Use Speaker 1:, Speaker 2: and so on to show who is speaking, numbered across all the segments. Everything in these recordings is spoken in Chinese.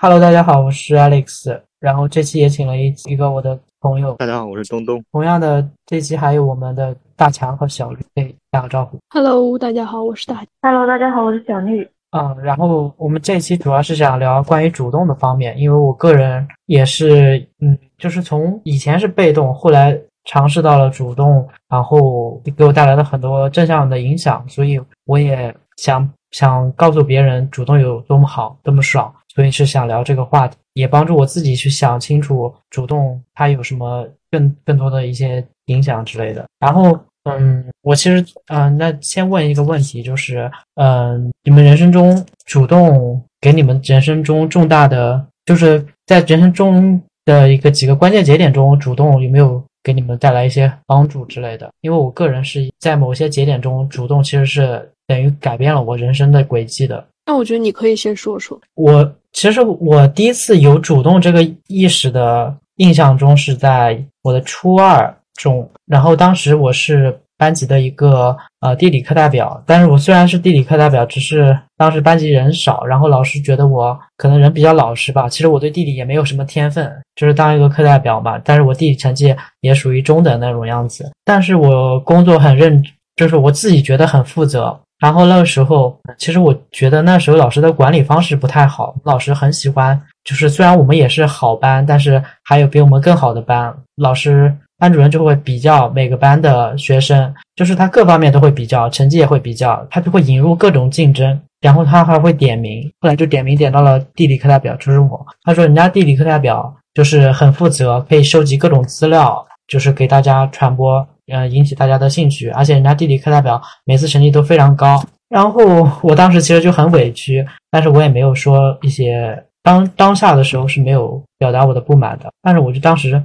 Speaker 1: Hello，大家好，我是 Alex。然后这期也请了一一个我的朋友。
Speaker 2: 大家好，我是东东。
Speaker 1: 同样的，这期还有我们的大强和小绿，打个招呼。
Speaker 3: Hello，大家好，我是大。
Speaker 4: Hello，大家好，我是小绿。
Speaker 1: 嗯，然后我们这期主要是想聊关于主动的方面，因为我个人也是，嗯，就是从以前是被动，后来尝试到了主动，然后给我带来了很多正向的影响，所以我也想想告诉别人主动有多么好，多么爽，所以是想聊这个话题，也帮助我自己去想清楚主动它有什么更更多的一些影响之类的，然后。嗯，我其实，嗯，那先问一个问题，就是，嗯，你们人生中主动给你们人生中重大的，就是在人生中的一个几个关键节点中，主动有没有给你们带来一些帮助之类的？因为我个人是在某些节点中，主动其实是等于改变了我人生的轨迹的。
Speaker 3: 那我觉得你可以先说说。
Speaker 1: 我其实我第一次有主动这个意识的印象中是在我的初二。中，然后当时我是班级的一个呃地理课代表，但是我虽然是地理课代表，只是当时班级人少，然后老师觉得我可能人比较老实吧。其实我对地理也没有什么天分，就是当一个课代表嘛。但是我地理成绩也属于中等那种样子，但是我工作很认，就是我自己觉得很负责。然后那个时候，其实我觉得那时候老师的管理方式不太好，老师很喜欢，就是虽然我们也是好班，但是还有比我们更好的班，老师。班主任就会比较每个班的学生，就是他各方面都会比较，成绩也会比较，他就会引入各种竞争，然后他还会点名，后来就点名点到了地理课代表，就是我。他说人家地理课代表就是很负责，可以收集各种资料，就是给大家传播，嗯，引起大家的兴趣，而且人家地理课代表每次成绩都非常高。然后我当时其实就很委屈，但是我也没有说一些当当下的时候是没有表达我的不满的，但是我就当时。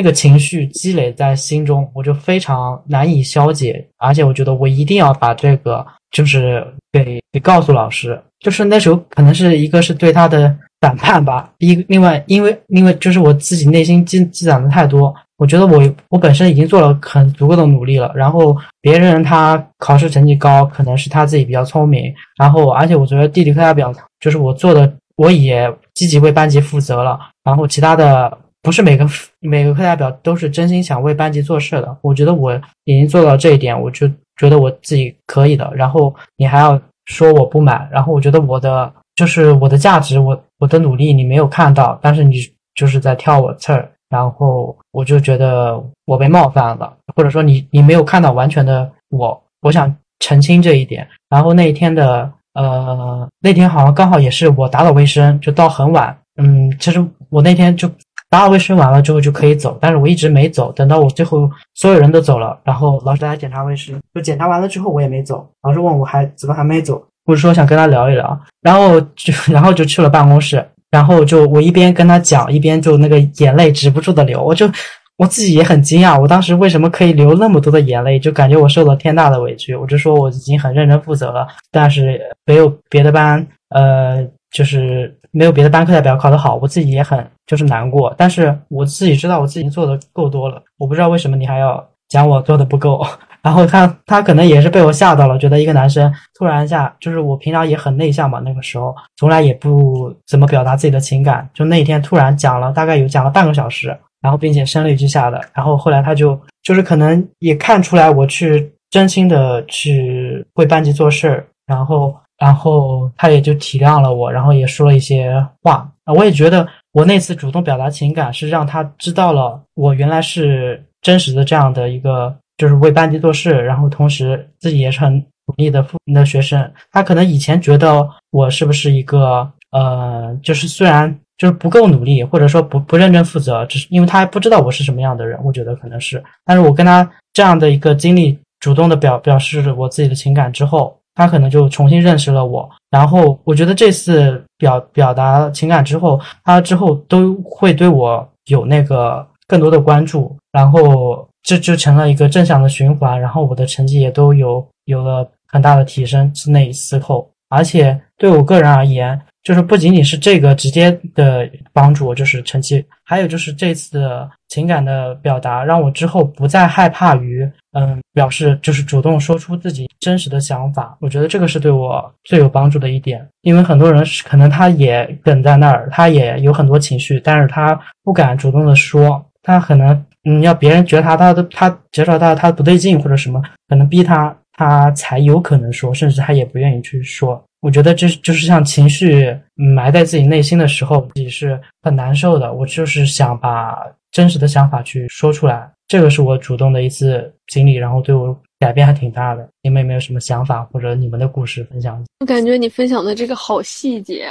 Speaker 1: 那个情绪积累在心中，我就非常难以消解，而且我觉得我一定要把这个就是给给告诉老师。就是那时候可能是一个是对他的反叛吧，一另外因为因为就是我自己内心积积攒的太多，我觉得我我本身已经做了很足够的努力了，然后别人他考试成绩高，可能是他自己比较聪明，然后而且我觉得地理课代表就是我做的，我也积极为班级负责了，然后其他的。不是每个每个课代表都是真心想为班级做事的。我觉得我已经做到这一点，我就觉得我自己可以的。然后你还要说我不满，然后我觉得我的就是我的价值，我我的努力你没有看到，但是你就是在挑我刺儿，然后我就觉得我被冒犯了，或者说你你没有看到完全的我，我想澄清这一点。然后那一天的呃那天好像刚好也是我打扫卫生，就到很晚。嗯，其实我那天就。打扫卫生完了之后就可以走，但是我一直没走，等到我最后所有人都走了，然后老师来检查卫生，就检查完了之后我也没走，老师问我还怎么还没走，我说想跟他聊一聊，然后就然后就去了办公室，然后就我一边跟他讲，一边就那个眼泪止不住的流，我就我自己也很惊讶，我当时为什么可以流那么多的眼泪，就感觉我受了天大的委屈，我就说我已经很认真负责了，但是没有别的班，呃，就是没有别的班课代表考得好，我自己也很。就是难过，但是我自己知道我自己做的够多了，我不知道为什么你还要讲我做的不够。然后他他可能也是被我吓到了，觉得一个男生突然一下，就是我平常也很内向嘛，那个时候从来也不怎么表达自己的情感，就那一天突然讲了，大概有讲了半个小时，然后并且声泪俱下的，然后后来他就就是可能也看出来我去真心的去为班级做事儿，然后然后他也就体谅了我，然后也说了一些话啊，我也觉得。我那次主动表达情感，是让他知道了我原来是真实的这样的一个，就是为班级做事，然后同时自己也是很努力的复的学生。他可能以前觉得我是不是一个，呃，就是虽然就是不够努力，或者说不不认真负责，只是因为他还不知道我是什么样的人。我觉得可能是，但是我跟他这样的一个经历，主动的表表示我自己的情感之后。他可能就重新认识了我，然后我觉得这次表表达情感之后，他之后都会对我有那个更多的关注，然后这就成了一个正向的循环，然后我的成绩也都有有了很大的提升。自那一次后，而且对我个人而言，就是不仅仅是这个直接的帮助，就是成绩，还有就是这次的情感的表达，让我之后不再害怕于，嗯，表示就是主动说出自己真实的想法。我觉得这个是对我最有帮助的一点，因为很多人可能他也梗在那儿，他也有很多情绪，但是他不敢主动的说，他可能，嗯，要别人觉察他的他觉察到他不对劲或者什么，可能逼他，他才有可能说，甚至他也不愿意去说。我觉得这就是像情绪埋在自己内心的时候，自己是很难受的。我就是想把真实的想法去说出来，这个是我主动的一次经历，然后对我改变还挺大的。你们有没有什么想法或者你们的故事分享？
Speaker 3: 我感觉你分享的这个好细节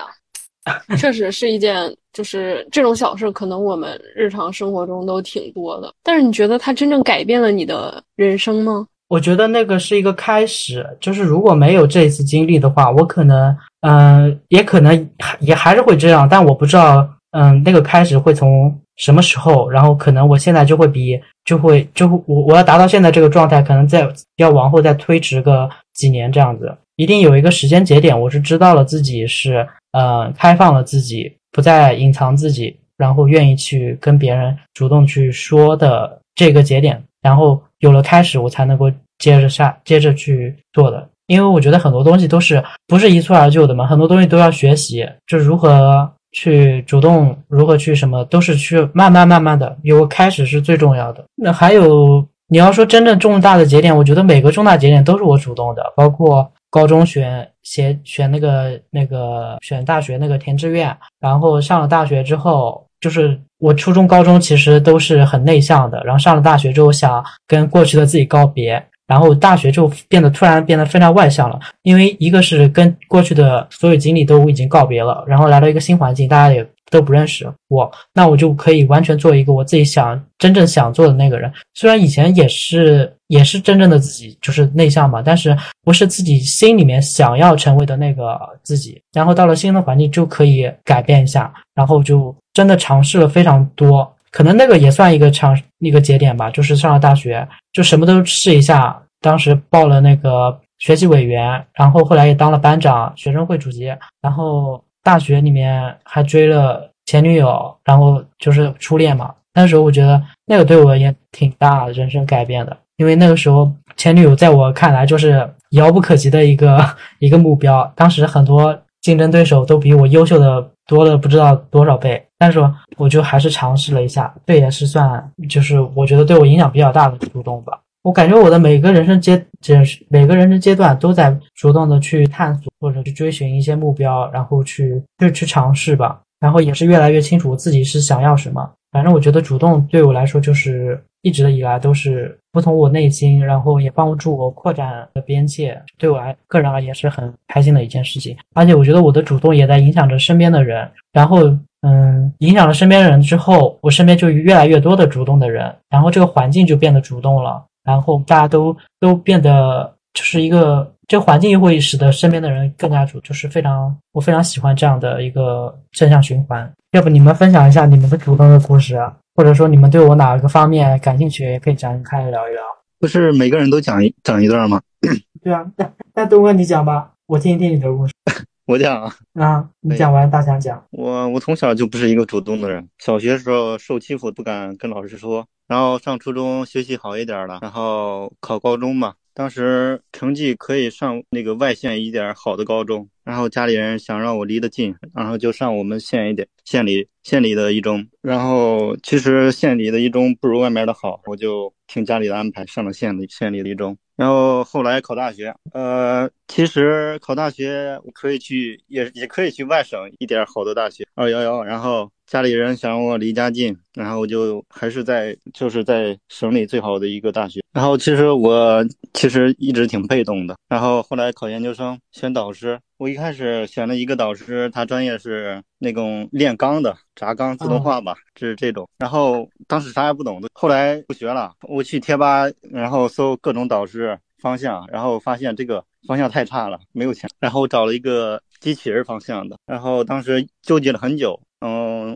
Speaker 3: 啊，确实是一件，就是这种小事，可能我们日常生活中都挺多的。但是你觉得它真正改变了你的人生吗？
Speaker 1: 我觉得那个是一个开始，就是如果没有这一次经历的话，我可能，嗯，也可能也还是会这样，但我不知道，嗯，那个开始会从什么时候，然后可能我现在就会比，就会就会我我要达到现在这个状态，可能再要往后再推迟个几年这样子，一定有一个时间节点，我是知道了自己是，呃，开放了自己，不再隐藏自己，然后愿意去跟别人主动去说的这个节点。然后有了开始，我才能够接着下接着去做的。因为我觉得很多东西都是不是一蹴而就的嘛，很多东西都要学习，就如何去主动，如何去什么，都是去慢慢慢慢的。有开始是最重要的。那还有你要说真正重大的节点，我觉得每个重大节点都是我主动的，包括高中选选选那个那个选大学那个填志愿，然后上了大学之后。就是我初中、高中其实都是很内向的，然后上了大学之后想跟过去的自己告别，然后大学就变得突然变得非常外向了。因为一个是跟过去的所有经历都已经告别了，然后来到一个新环境，大家也都不认识我，那我就可以完全做一个我自己想真正想做的那个人。虽然以前也是也是真正的自己，就是内向嘛，但是不是自己心里面想要成为的那个自己。然后到了新的环境就可以改变一下，然后就。真的尝试了非常多，可能那个也算一个尝试一个节点吧。就是上了大学，就什么都试一下。当时报了那个学习委员，然后后来也当了班长、学生会主席。然后大学里面还追了前女友，然后就是初恋嘛。那时候我觉得那个对我也挺大的人生改变的，因为那个时候前女友在我看来就是遥不可及的一个一个目标。当时很多竞争对手都比我优秀的多了不知道多少倍。但是我就还是尝试了一下，这也是算，就是我觉得对我影响比较大的主动吧。我感觉我的每个人生阶，就是每个人生阶段都在主动的去探索或者去追寻一些目标，然后去就去尝试吧。然后也是越来越清楚自己是想要什么。反正我觉得主动对我来说就是一直以来都是不从我内心，然后也帮助我扩展的边界，对我来个人而言是很开心的一件事情。而且我觉得我的主动也在影响着身边的人，然后。嗯，影响了身边人之后，我身边就越来越多的主动的人，然后这个环境就变得主动了，然后大家都都变得就是一个，这个环境又会使得身边的人更加主，就是非常，我非常喜欢这样的一个正向循环。要不你们分享一下你们的主动的故事，或者说你们对我哪个方面感兴趣，也可以展开聊一聊。
Speaker 2: 不是每个人都讲一讲一段吗？
Speaker 1: 对啊，那那东哥你讲吧，我听一听你的故事。
Speaker 2: 我讲
Speaker 1: 啊，你讲完大家讲。
Speaker 2: 我我从小就不是一个主动的人，小学时候受欺负不敢跟老师说，然后上初中学习好一点了，然后考高中嘛，当时成绩可以上那个外县一点好的高中，然后家里人想让我离得近，然后就上我们县一点县里县里的一中，然后其实县里的一中不如外面的好，我就听家里的安排上了县里县里的一中。然后后来考大学，呃，其实考大学可以去，也也可以去外省一点好的大学，二幺幺。然后家里人想我离家近，然后我就还是在就是在省里最好的一个大学。然后其实我其实一直挺被动的。然后后来考研究生选导师，我一开始选了一个导师，他专业是那种炼钢的，轧钢自动化吧，是这种。然后当时啥也不懂的，后来不学了，我去贴吧，然后搜各种导师方向，然后发现这个方向太差了，没有钱。然后找了一个机器人方向的，然后当时纠结了很久。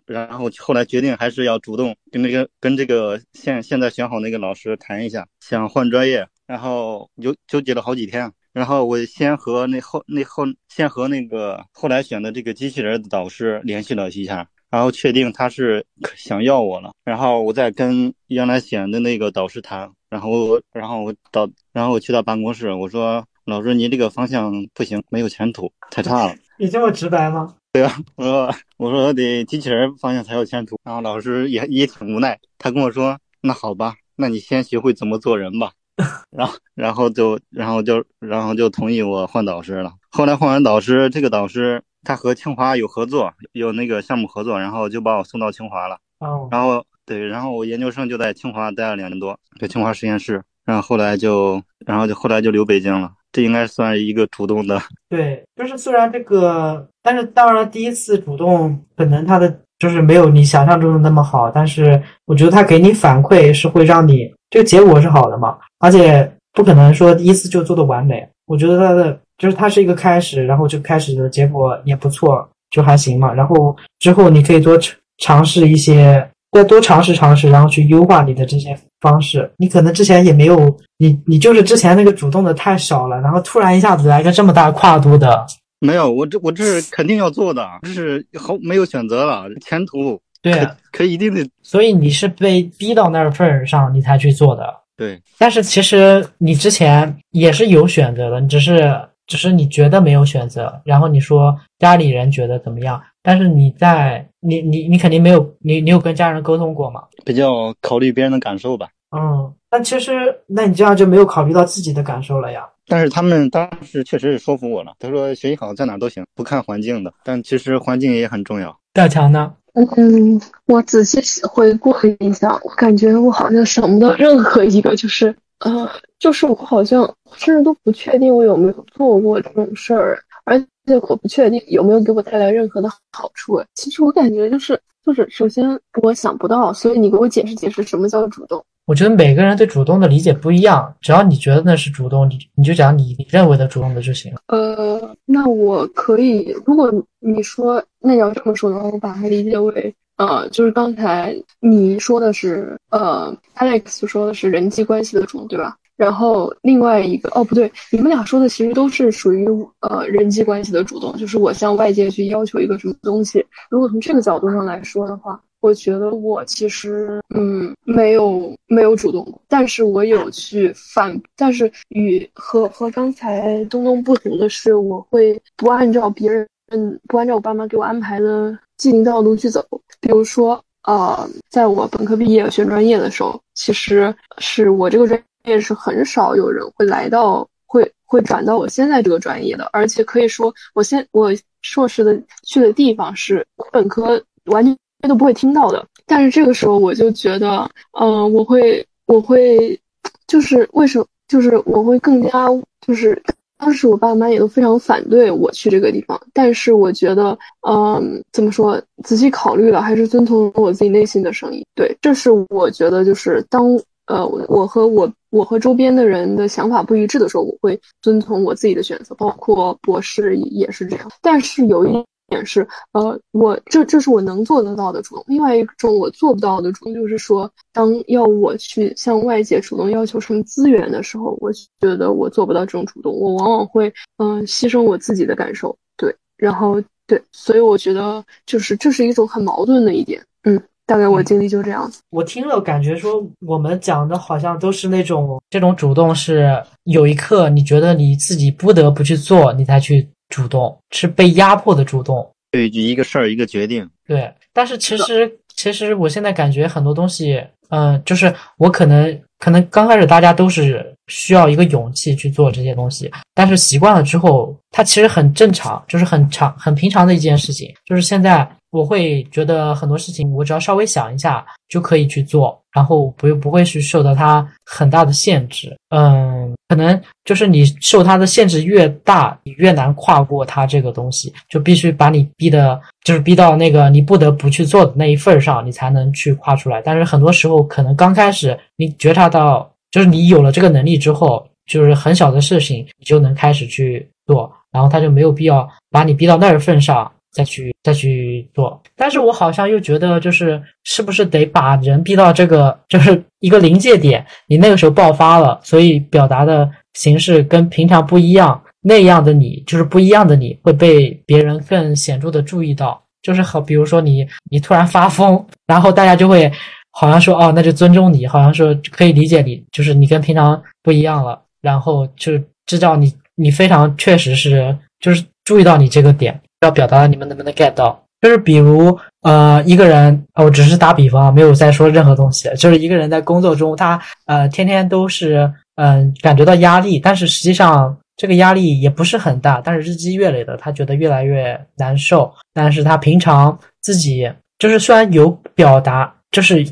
Speaker 2: 然后后来决定还是要主动跟那个跟这个现现在选好那个老师谈一下，想换专业，然后纠纠结了好几天，然后我先和那后那后先和那个后来选的这个机器人的导师联系了一下，然后确定他是想要我了，然后我再跟原来选的那个导师谈，然后我然后我到然后我去到办公室，我说老师你这个方向不行，没有前途，太差了。
Speaker 1: 你这么直白吗？
Speaker 2: 对啊，我说我说得机器人方向才有前途，然后老师也也挺无奈，他跟我说那好吧，那你先学会怎么做人吧。然后，然后就，然后就，然后就同意我换导师了。后来换完导师，这个导师他和清华有合作，有那个项目合作，然后就把我送到清华了。
Speaker 1: 哦，
Speaker 2: 然后对，然后我研究生就在清华待了两年多，在清华实验室。然后后来就，然后就后来就留北京了。这应该算一个主动的。
Speaker 1: 对，就是虽然这个，但是当然第一次主动，可能他的就是没有你想象中的那么好，但是我觉得他给你反馈是会让你这个结果是好的嘛，而且不可能说第一次就做的完美。我觉得他的就是他是一个开始，然后就开始的结果也不错，就还行嘛。然后之后你可以多尝尝试一些，再多尝试尝试，然后去优化你的这些方式。你可能之前也没有，你你就是之前那个主动的太少了，然后突然一下子来个这么大跨度的。
Speaker 2: 没有，我这我这是肯定要做的，这是好没有选择了，前途
Speaker 1: 对，
Speaker 2: 可可一定得
Speaker 1: 所以你是被逼到那份儿上，你才去做的。
Speaker 2: 对。
Speaker 1: 但是其实你之前也是有选择的，你只是只是你觉得没有选择，然后你说家里人觉得怎么样，但是你在你你你肯定没有你你有跟家人沟通过吗？
Speaker 2: 比较考虑别人的感受吧。
Speaker 1: 嗯，但其实那你这样就没有考虑到自己的感受了呀。
Speaker 2: 但是他们当时确实是说服我了，他说学习好在哪都行，不看环境的。但其实环境也很重要。
Speaker 1: 大强呢？
Speaker 3: 嗯，我仔细回顾了一下，我感觉我好像想不到任何一个，就是呃，就是我好像甚至都不确定我有没有做过这种事儿，而且我不确定有没有给我带来任何的好处。其实我感觉就是就是，首先我想不到，所以你给我解释解释什么叫主动。
Speaker 1: 我觉得每个人对主动的理解不一样，只要你觉得那是主动，你你就讲你你认为的主动的就行了。
Speaker 3: 呃，那我可以，如果你说那你要这么说的话，我把它理解为，呃，就是刚才你说的是，呃，Alex 说的是人际关系的主动，对吧？然后另外一个，哦，不对，你们俩说的其实都是属于呃人际关系的主动，就是我向外界去要求一个什么东西。如果从这个角度上来说的话。我觉得我其实嗯没有没有主动过，但是我有去反，但是与和和刚才东东不同的是，我会不按照别人嗯不按照我爸妈给我安排的既定道路去走。比如说呃，在我本科毕业选专业的时候，其实是我这个专业是很少有人会来到会会转到我现在这个专业的，而且可以说我现我硕士的去的地方是本科完全。都不会听到的，但是这个时候我就觉得，嗯，我会，我会，就是为什么，就是我会更加，就是当时我爸妈也都非常反对我去这个地方，但是我觉得，嗯，怎么说，仔细考虑了，还是遵从我自己内心的声音。对，这是我觉得，就是当呃，我和我我和周边的人的想法不一致的时候，我会遵从我自己的选择，包括博士也是这样。但是有一。点是，呃，我这这是我能做得到的主动。另外一种我做不到的主动，就是说，当要我去向外界主动要求什么资源的时候，我觉得我做不到这种主动。我往往会，嗯，牺牲我自己的感受。对，然后对，所以我觉得就是这是一种很矛盾的一点。嗯，大概我经历就这样子。
Speaker 1: 我听了感觉说，我们讲的好像都是那种这种主动是有一刻你觉得你自己不得不去做，你才去。主动是被压迫的主动，
Speaker 2: 对，就一个事儿一个决定。
Speaker 1: 对，但是其实其实我现在感觉很多东西，嗯，就是我可能可能刚开始大家都是需要一个勇气去做这些东西，但是习惯了之后，它其实很正常，就是很常很平常的一件事情。就是现在我会觉得很多事情，我只要稍微想一下就可以去做。然后不不会去受到它很大的限制，嗯，可能就是你受它的限制越大，你越难跨过它这个东西，就必须把你逼的，就是逼到那个你不得不去做的那一份上，你才能去跨出来。但是很多时候，可能刚开始你觉察到，就是你有了这个能力之后，就是很小的事情你就能开始去做，然后他就没有必要把你逼到那儿份上。再去再去做，但是我好像又觉得，就是是不是得把人逼到这个，就是一个临界点，你那个时候爆发了，所以表达的形式跟平常不一样，那样的你就是不一样的你会被别人更显著的注意到。就是好，比如说你你突然发疯，然后大家就会好像说哦，那就尊重你，好像说可以理解你，就是你跟平常不一样了，然后就知道你你非常确实是就是注意到你这个点，要表达你们能不能 get 到。就是比如呃一个人，我只是打比方，没有在说任何东西，就是一个人在工作中，他呃天天都是嗯感觉到压力，但是实际上。这个压力也不是很大，但是日积月累的，他觉得越来越难受。但是他平常自己就是虽然有表达，就是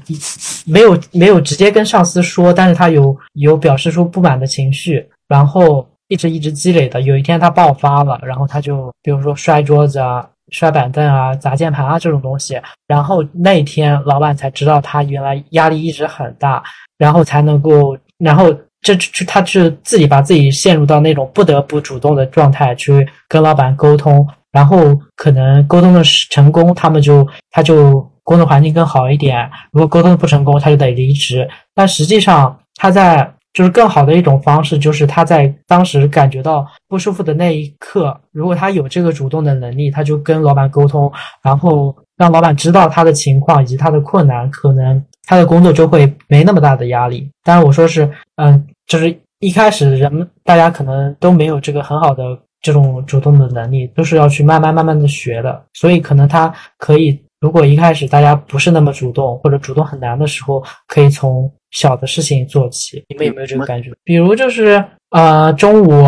Speaker 1: 没有没有直接跟上司说，但是他有有表示出不满的情绪，然后一直一直积累的。有一天他爆发了，然后他就比如说摔桌子啊、摔板凳啊、砸键盘啊这种东西，然后那天老板才知道他原来压力一直很大，然后才能够然后。这就他是自己把自己陷入到那种不得不主动的状态去跟老板沟通，然后可能沟通的成功，他们就他就工作环境更好一点；如果沟通不成功，他就得离职。但实际上他在就是更好的一种方式，就是他在当时感觉到不舒服的那一刻，如果他有这个主动的能力，他就跟老板沟通，然后让老板知道他的情况以及他的困难，可能他的工作就会没那么大的压力。当然，我说是嗯。就是一开始人们大家可能都没有这个很好的这种主动的能力，都是要去慢慢慢慢的学的。所以可能他可以，如果一开始大家不是那么主动，或者主动很难的时候，可以从小的事情做起。你们有没有这个感觉？比如就是呃，中午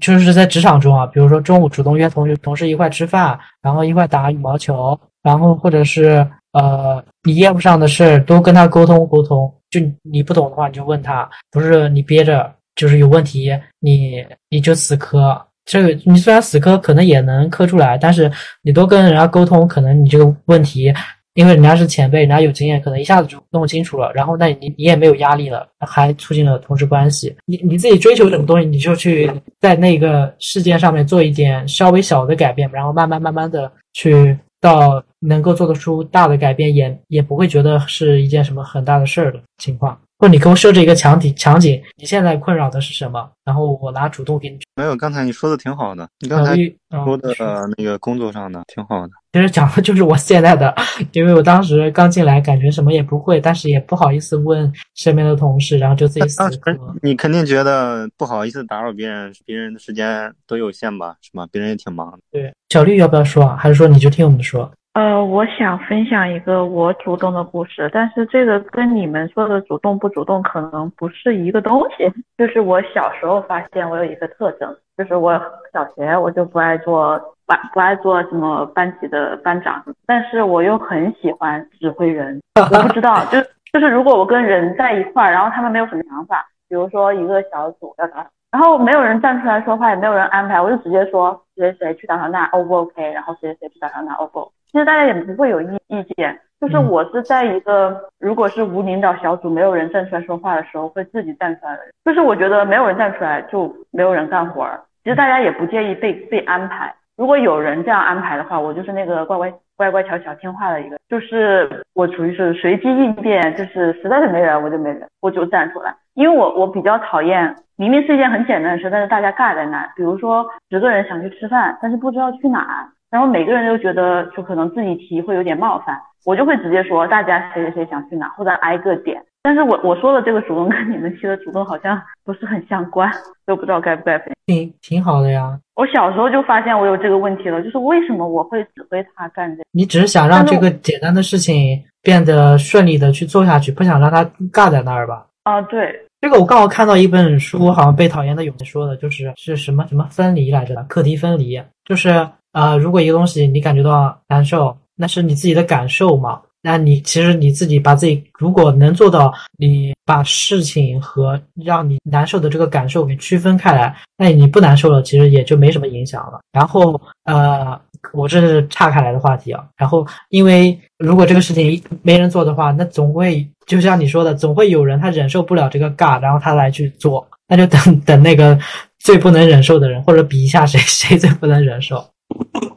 Speaker 1: 就是在职场中啊，比如说中午主动约同学同事一块吃饭，然后一块打羽毛球，然后或者是呃，你业务上的事都跟他沟通沟通。就你不懂的话，你就问他，不是你憋着，就是有问题，你你就死磕。这个你虽然死磕，可能也能磕出来，但是你多跟人家沟通，可能你这个问题，因为人家是前辈，人家有经验，可能一下子就弄清楚了。然后那你你也没有压力了，还促进了同事关系。你你自己追求什么东西，你就去在那个事件上面做一点稍微小的改变，然后慢慢慢慢的去。到能够做得出大的改变，也也不会觉得是一件什么很大的事儿的情况。或你给我设置一个场景，场景，你现在困扰的是什么？然后我拿主动给你。
Speaker 2: 没有，刚才你说的挺好的。你刚才说的那个工作上的挺好的。
Speaker 1: 其实讲的就是我现在的，因为我当时刚进来，感觉什么也不会，但是也不好意思问身边的同事，然后就自己死磕。
Speaker 2: 你肯定觉得不好意思打扰别人，别人的时间都有限吧？是吧？别人也挺忙的。
Speaker 1: 对，小绿要不要说啊？还是说你就听我们说？
Speaker 4: 呃，我想分享一个我主动的故事，但是这个跟你们说的主动不主动可能不是一个东西。就是我小时候发现我有一个特征，就是我小学我就不爱做班，不爱做什么班级的班长，但是我又很喜欢指挥人。我不知道，就就是如果我跟人在一块，然后他们没有什么想法，比如说一个小组要打，然后没有人站出来说话，也没有人安排，我就直接说谁谁去打场那 O 不 OK，然后谁谁去打场那 O 不。其实大家也不会有意意见，就是我是在一个如果是无领导小组，没有人站出来说话的时候，会自己站出来的人。就是我觉得没有人站出来，就没有人干活儿。其实大家也不介意被被安排。如果有人这样安排的话，我就是那个乖乖乖乖巧巧听话的一个。就是我属于是随机应变，就是实在是没人我就没人，我就站出来。因为我我比较讨厌明明是一件很简单的事，但是大家尬在那。比如说十个人想去吃饭，但是不知道去哪。然后每个人都觉得，就可能自己提会有点冒犯，我就会直接说大家谁谁谁想去哪，或者挨个点。但是我我说的这个主动跟你们提的主动好像不是很相关，都不知道该不该分。
Speaker 1: 挺挺好的呀。
Speaker 4: 我小时候就发现我有这个问题了，就是为什么我会指挥他干这？
Speaker 1: 你只是想让这个简单的事情变得顺利的去做下去，不想让他尬在那儿吧？
Speaker 4: 啊，对。
Speaker 1: 这个我刚好看到一本书，好像被讨厌的勇气说的，就是是什么什么分离来着的？课题分离，就是。呃，如果一个东西你感觉到难受，那是你自己的感受嘛？那你其实你自己把自己，如果能做到，你把事情和让你难受的这个感受给区分开来，那你不难受了，其实也就没什么影响了。然后，呃，我这是岔开来的话题啊。然后，因为如果这个事情没人做的话，那总会就像你说的，总会有人他忍受不了这个尬，然后他来去做，那就等等那个最不能忍受的人，或者比一下谁谁最不能忍受。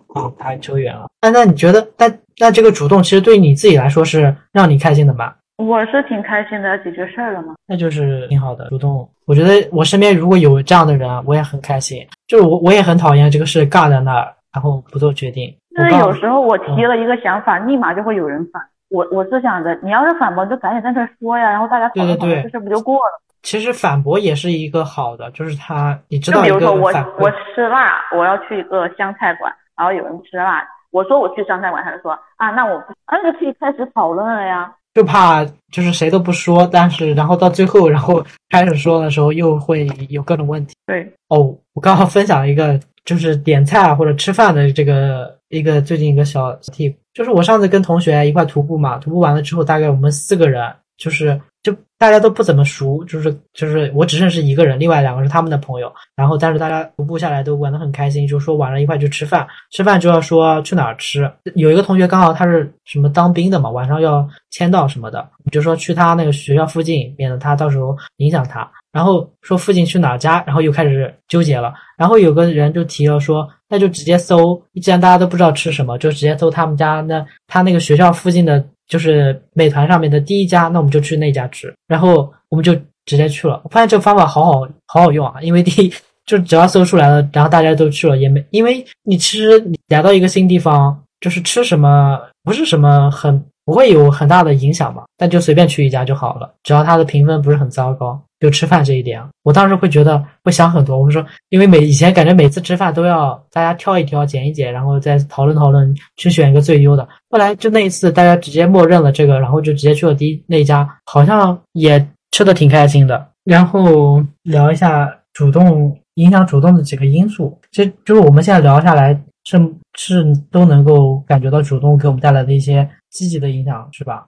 Speaker 1: 哦，太扯远了。那那你觉得，那那这个主动其实对你自己来说是让你开心的吧？
Speaker 4: 我是挺开心的，解决事儿了嘛。
Speaker 1: 那就是挺好的，主动。我觉得我身边如果有这样的人，我也很开心。就是我，我也很讨厌这个事尬在那儿，然后不做决定。
Speaker 4: 就是有时候我提了一个想法，立马就会有人反。我我是想着，你要是反驳，就赶紧在这说呀，然后大家讨论讨论，这事不就过了？
Speaker 1: 其实反驳也是一个好的，就是他，你知道，
Speaker 4: 就比如说我我吃辣，我要去一个湘菜馆，然后有人吃辣，我说我去湘菜馆，他就说啊，那我啊就可以开始讨论了呀。
Speaker 1: 就怕就是谁都不说，但是然后到最后，然后开始说的时候，又会有各种问题。
Speaker 4: 对
Speaker 1: 哦，我刚好分享一个，就是点菜或者吃饭的这个一个最近一个小 tip，就是我上次跟同学一块徒步嘛，徒步完了之后，大概我们四个人，就是就。大家都不怎么熟，就是就是我只认识一个人，另外两个是他们的朋友。然后，但是大家徒步下来都玩得很开心，就说晚上一块去吃饭。吃饭就要说去哪儿吃。有一个同学刚好他是什么当兵的嘛，晚上要签到什么的，就说去他那个学校附近，免得他到时候影响他。然后说附近去哪家，然后又开始纠结了。然后有个人就提了说，那就直接搜，既然大家都不知道吃什么，就直接搜他们家那他那个学校附近的。就是美团上面的第一家，那我们就去那家吃，然后我们就直接去了。我发现这个方法好好好好用啊，因为第一 就只要搜出来了，然后大家都去了，也没因为你其实你来到一个新地方，就是吃什么不是什么很不会有很大的影响嘛，但就随便去一家就好了，只要它的评分不是很糟糕。就吃饭这一点，我当时会觉得会想很多。我说，因为每以前感觉每次吃饭都要大家挑一挑、拣一拣，然后再讨论讨论，去选一个最优的。后来就那一次，大家直接默认了这个，然后就直接去了第一那一家，好像也吃的挺开心的。然后聊一下主动影响主动的几个因素，其实就是我们现在聊下来是是都能够感觉到主动给我们带来的一些积极的影响，是吧？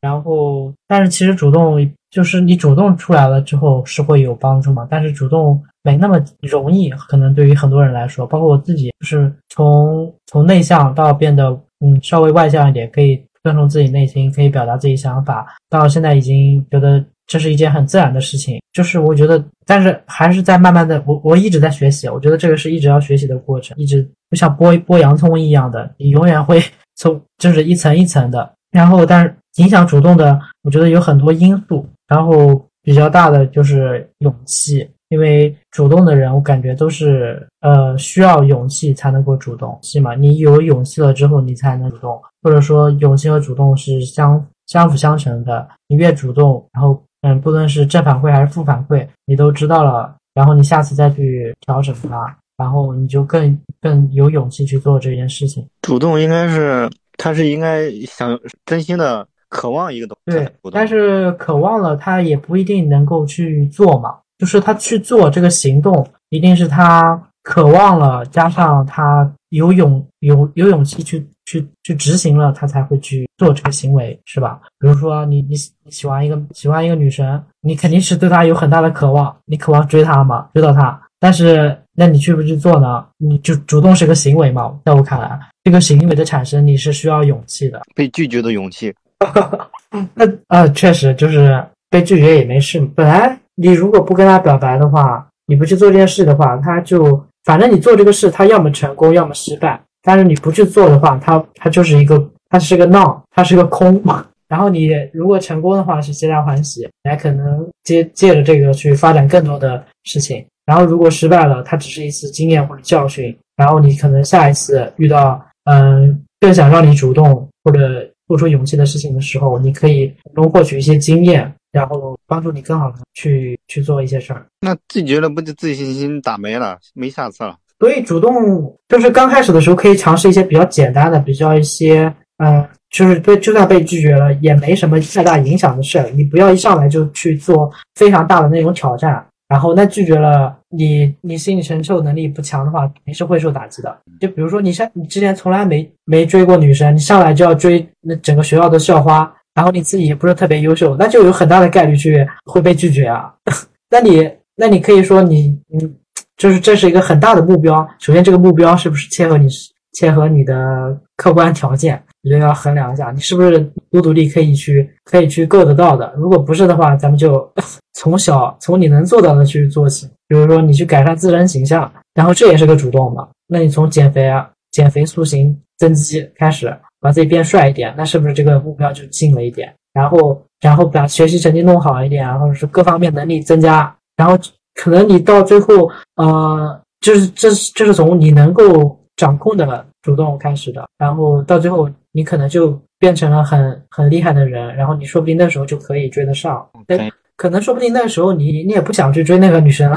Speaker 1: 然后，但是其实主动就是你主动出来了之后是会有帮助嘛？但是主动没那么容易，可能对于很多人来说，包括我自己，就是从从内向到变得嗯稍微外向一点，可以遵从自己内心，可以表达自己想法，到现在已经觉得这是一件很自然的事情。就是我觉得，但是还是在慢慢的，我我一直在学习，我觉得这个是一直要学习的过程，一直就像剥剥洋葱一样的，你永远会从就是一层一层的，然后但是。影响主动的，我觉得有很多因素，然后比较大的就是勇气，因为主动的人，我感觉都是呃需要勇气才能够主动，是吗？你有勇气了之后，你才能主动，或者说勇气和主动是相相辅相成的。你越主动，然后嗯，不论是正反馈还是负反馈，你都知道了，然后你下次再去调整它，然后你就更更有勇气去做这件事情。
Speaker 2: 主动应该是他是应该想真心的。渴望一个东西，
Speaker 1: 对，但是渴望了，他也不一定能够去做嘛。就是他去做这个行动，一定是他渴望了，加上他有勇有有勇气去去去执行了，他才会去做这个行为，是吧？比如说你你你喜欢一个喜欢一个女生，你肯定是对她有很大的渴望，你渴望追她嘛，追到她。但是那你去不去做呢？你就主动是个行为嘛，在我看来，这个行为的产生你是需要勇气的，
Speaker 2: 被拒绝的勇气。
Speaker 1: 那啊，确实就是被拒绝也没事。本来你如果不跟他表白的话，你不去做这件事的话，他就反正你做这个事，他要么成功，要么失败。但是你不去做的话，它它就是一个，它是个闹，它是个空。然后你如果成功的话，是皆大欢喜，还可能借借着这个去发展更多的事情。然后如果失败了，它只是一次经验或者教训。然后你可能下一次遇到嗯更想让你主动或者。付出勇气的事情的时候，你可以从中获取一些经验，然后帮助你更好的去去做一些事儿。
Speaker 2: 那拒绝了，不就自信心打没了，没下次了？
Speaker 1: 所以主动就是刚开始的时候可以尝试一些比较简单的，比较一些嗯，就是被就算被拒绝了也没什么太大影响的事儿。你不要一上来就去做非常大的那种挑战。然后那拒绝了你，你心理承受能力不强的话，你是会受打击的。就比如说你上你之前从来没没追过女生，你上来就要追那整个学校的校花，然后你自己也不是特别优秀，那就有很大的概率去会被拒绝啊。那你那你可以说你你就是这是一个很大的目标，首先这个目标是不是切合你切合你的客观条件？你就要衡量一下，你是不是多独立可以去可以去够得到的。如果不是的话，咱们就 从小从你能做到的去做起。比如说，你去改善自身形象，然后这也是个主动嘛。那你从减肥啊、减肥塑形增肌开始，把自己变帅一点，那是不是这个目标就近了一点？然后然后把学习成绩弄好一点啊，或者是各方面能力增加，然后可能你到最后，呃，就是这是这是从你能够掌控的主动开始的，然后到最后你可能就变成了很很厉害的人，然后你说不定那时候就可以追得上，
Speaker 2: 可以
Speaker 1: 但可能说不定那时候你你也不想去追那个女生了，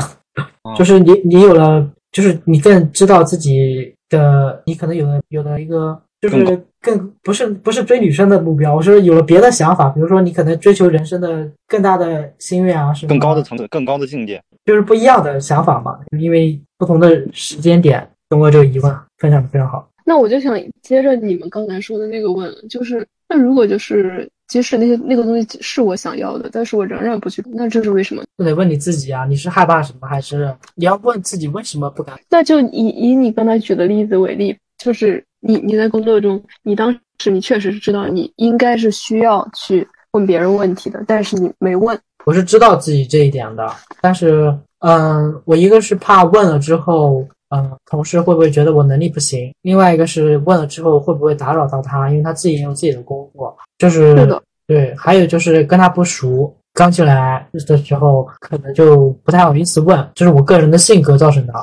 Speaker 2: 哦
Speaker 1: 就是你你有了，就是你更知道自己的，你可能有了有了一个就是
Speaker 2: 更
Speaker 1: 更不是不是追女生的目标，我说有了别的想法，比如说你可能追求人生的更大的心愿啊，什么
Speaker 2: 更高的层次，更高的境界。
Speaker 1: 就是不一样的想法嘛，因为不同的时间点，通过这个疑问分享的非常好。
Speaker 3: 那我就想接着你们刚才说的那个问，就是那如果就是即使那些那个东西是我想要的，但是我仍然不去，那这是为什么？
Speaker 1: 就得问你自己啊，你是害怕什么，还是你要问自己为什么不敢？
Speaker 3: 那就以以你刚才举的例子为例，就是你你在工作中，你当时你确实是知道你应该是需要去问别人问题的，但是你没问。
Speaker 1: 我是知道自己这一点的，但是，嗯，我一个是怕问了之后，嗯，同事会不会觉得我能力不行？另外一个是问了之后会不会打扰到他，因为他自己也有自己的工作，就是
Speaker 3: 是，
Speaker 1: 对，还有就是跟他不熟，刚进来的时候可能就不太好意思问，这是我个人的性格造成的。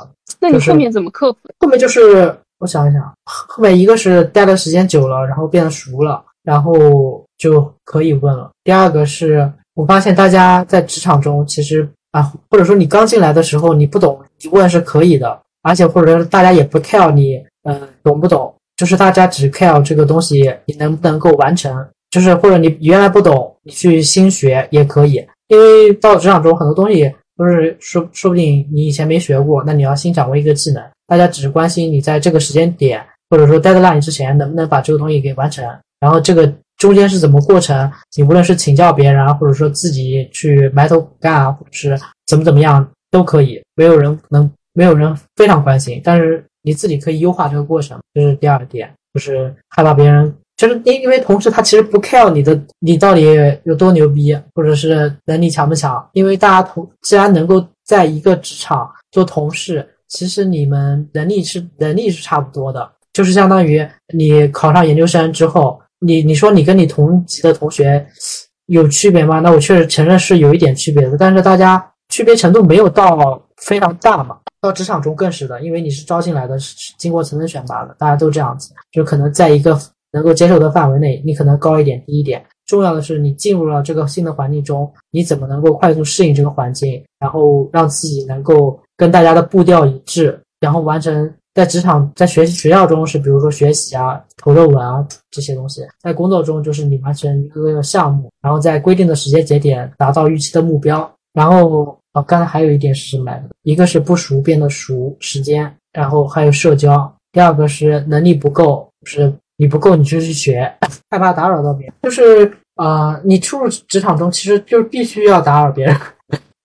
Speaker 3: 那你后面怎么克服？
Speaker 1: 后面就是我想一想，后面一个是待的时间久了，然后变得熟了，然后就可以问了。第二个是我发现大家在职场中其实啊，或者说你刚进来的时候你不懂，你问是可以的，而且或者说大家也不 care 你嗯、呃懂不懂，就是大家只 care 这个东西你能不能够完成，就是或者你原来不懂，你去新学也可以，因为到职场中很多东西。不是说说不定你以前没学过，那你要新掌握一个技能。大家只是关心你在这个时间点，或者说 deadline 之前能不能把这个东西给完成。然后这个中间是怎么过程，你无论是请教别人啊，或者说自己去埋头苦干啊，或者是怎么怎么样都可以。没有人能，没有人非常关心，但是你自己可以优化这个过程。这是第二点，就是害怕别人。就是因因为同事他其实不 care 你的你到底有多牛逼，或者是能力强不强，因为大家同既然能够在一个职场做同事，其实你们能力是能力是差不多的，就是相当于你考上研究生之后，你你说你跟你同级的同学有区别吗？那我确实承认是有一点区别的，但是大家区别程度没有到非常大嘛。到职场中更是的，因为你是招进来的，是经过层层选拔的，大家都这样子，就可能在一个。能够接受的范围内，你可能高一点、低一点。重要的是，你进入了这个新的环境中，你怎么能够快速适应这个环境，然后让自己能够跟大家的步调一致，然后完成在职场、在学习学校中是比如说学习啊、投论文啊这些东西；在工作中就是你完成一个个项目，然后在规定的时间节点达到预期的目标。然后啊，刚才还有一点是什么来着？一个是不熟变得熟，时间；然后还有社交。第二个是能力不够，是。你不够，你就去学，害怕打扰到别人，就是呃，你初入职场中，其实就必须要打扰别人，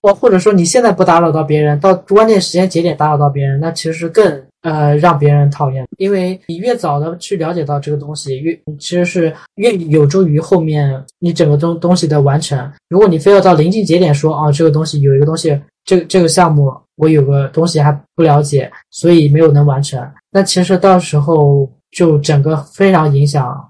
Speaker 1: 或 或者说你现在不打扰到别人，到关键时间节点打扰到别人，那其实更呃让别人讨厌，因为你越早的去了解到这个东西，越其实是越有助于后面你整个东东西的完成。如果你非要到临近节点说啊，这个东西有一个东西，这个这个项目我有个东西还不了解，所以没有能完成，那其实到时候。就整个非常影响，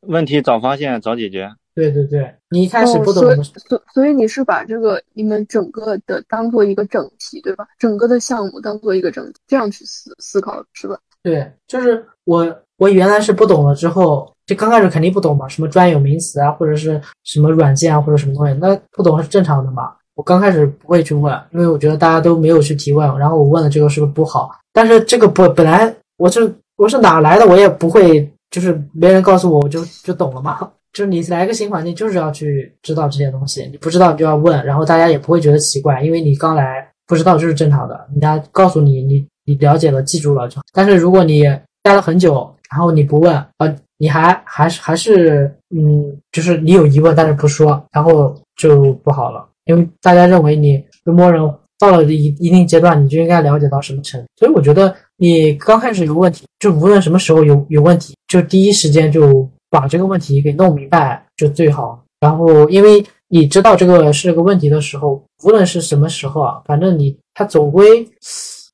Speaker 2: 问题早发现早解决。
Speaker 1: 对对对，你一开始不懂，
Speaker 3: 所所以你是把这个你们整个的当做一个整体，对吧？整个的项目当做一个整体，这样去思思考，是吧？
Speaker 1: 对，就是我我原来是不懂了之后，就刚开始肯定不懂嘛，什么专有名词啊，或者是什么软件啊，或者什么东西，那不懂是正常的嘛。我刚开始不会去问，因为我觉得大家都没有去提问，然后我问了这个是不是不好？但是这个不本来我是。我是哪来的，我也不会，就是没人告诉我，我就就懂了嘛。就是你来个新环境，就是要去知道这些东西，你不知道就要问，然后大家也不会觉得奇怪，因为你刚来不知道就是正常的。人家告诉你，你你了解了，记住了就。但是如果你待了很久，然后你不问，呃，你还还是还是嗯，就是你有疑问但是不说，然后就不好了，因为大家认为你就默认。到了一一定阶段，你就应该了解到什么程度。所以我觉得你刚开始有问题，就无论什么时候有有问题，就第一时间就把这个问题给弄明白就最好。然后，因为你知道这个是个问题的时候，无论是什么时候啊，反正你它总归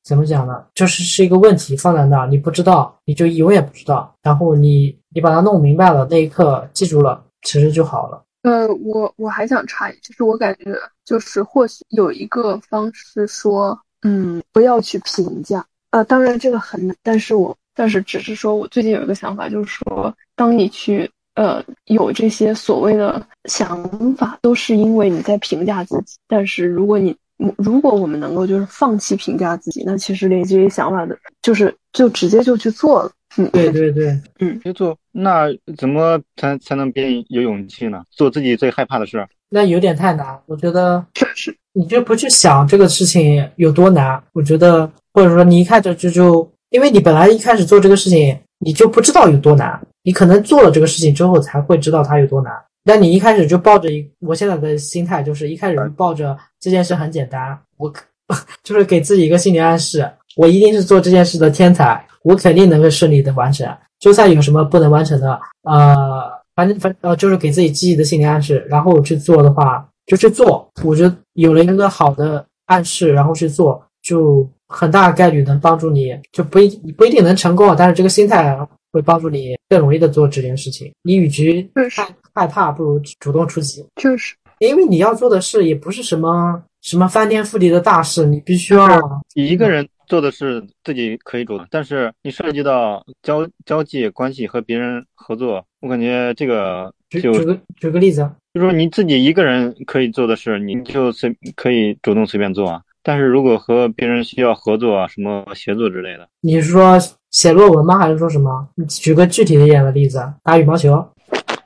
Speaker 1: 怎么讲呢？就是是一个问题放在那儿，你不知道，你就永远不知道。然后你你把它弄明白了，那一刻记住了，其实就好了。
Speaker 3: 呃，我我还想插一句，就是我感觉就是或许有一个方式说，嗯，不要去评价。呃，当然这个很难，但是我但是只是说我最近有一个想法，就是说，当你去呃有这些所谓的想法，都是因为你在评价自己。但是如果你如果我们能够就是放弃评价自己，那其实连这些想法的，就是就直接就去做了。嗯，
Speaker 1: 对对对，
Speaker 3: 嗯，
Speaker 2: 去做，那怎么才才能变有勇气呢？做自己最害怕的事。
Speaker 1: 那有点太难。我觉得
Speaker 3: 确实，
Speaker 1: 你就不去想这个事情有多难。我觉得，或者说你一开始就就，因为你本来一开始做这个事情，你就不知道有多难。你可能做了这个事情之后才会知道它有多难。但你一开始就抱着一，我现在的心态就是一开始抱着这件事很简单，我 就是给自己一个心理暗示，我一定是做这件事的天才，我肯定能够顺利的完成，就算有什么不能完成的，呃，反正反呃就是给自己积极的心理暗示，然后去做的话就去做，我觉得有了一个好的暗示，然后去做，就很大概率能帮助你，就不一不一定能成功，但是这个心态会帮助你更容易的做这件事情。你与其害害怕，不如主动出击。
Speaker 3: 就是
Speaker 1: 因为你要做的事也不是什么什么翻天覆地的大事，你必须要
Speaker 2: 一个人做的事自己可以主动，但是你涉及到交交际关系和别人合作，我感觉这个就
Speaker 1: 举举个举个例子，
Speaker 2: 就说你自己一个人可以做的事，你就随可以主动随便做啊。但是如果和别人需要合作啊，什么协作之类的，
Speaker 1: 你是说写论文吗？还是说什么？你举个具体的一点的例子，打羽毛球。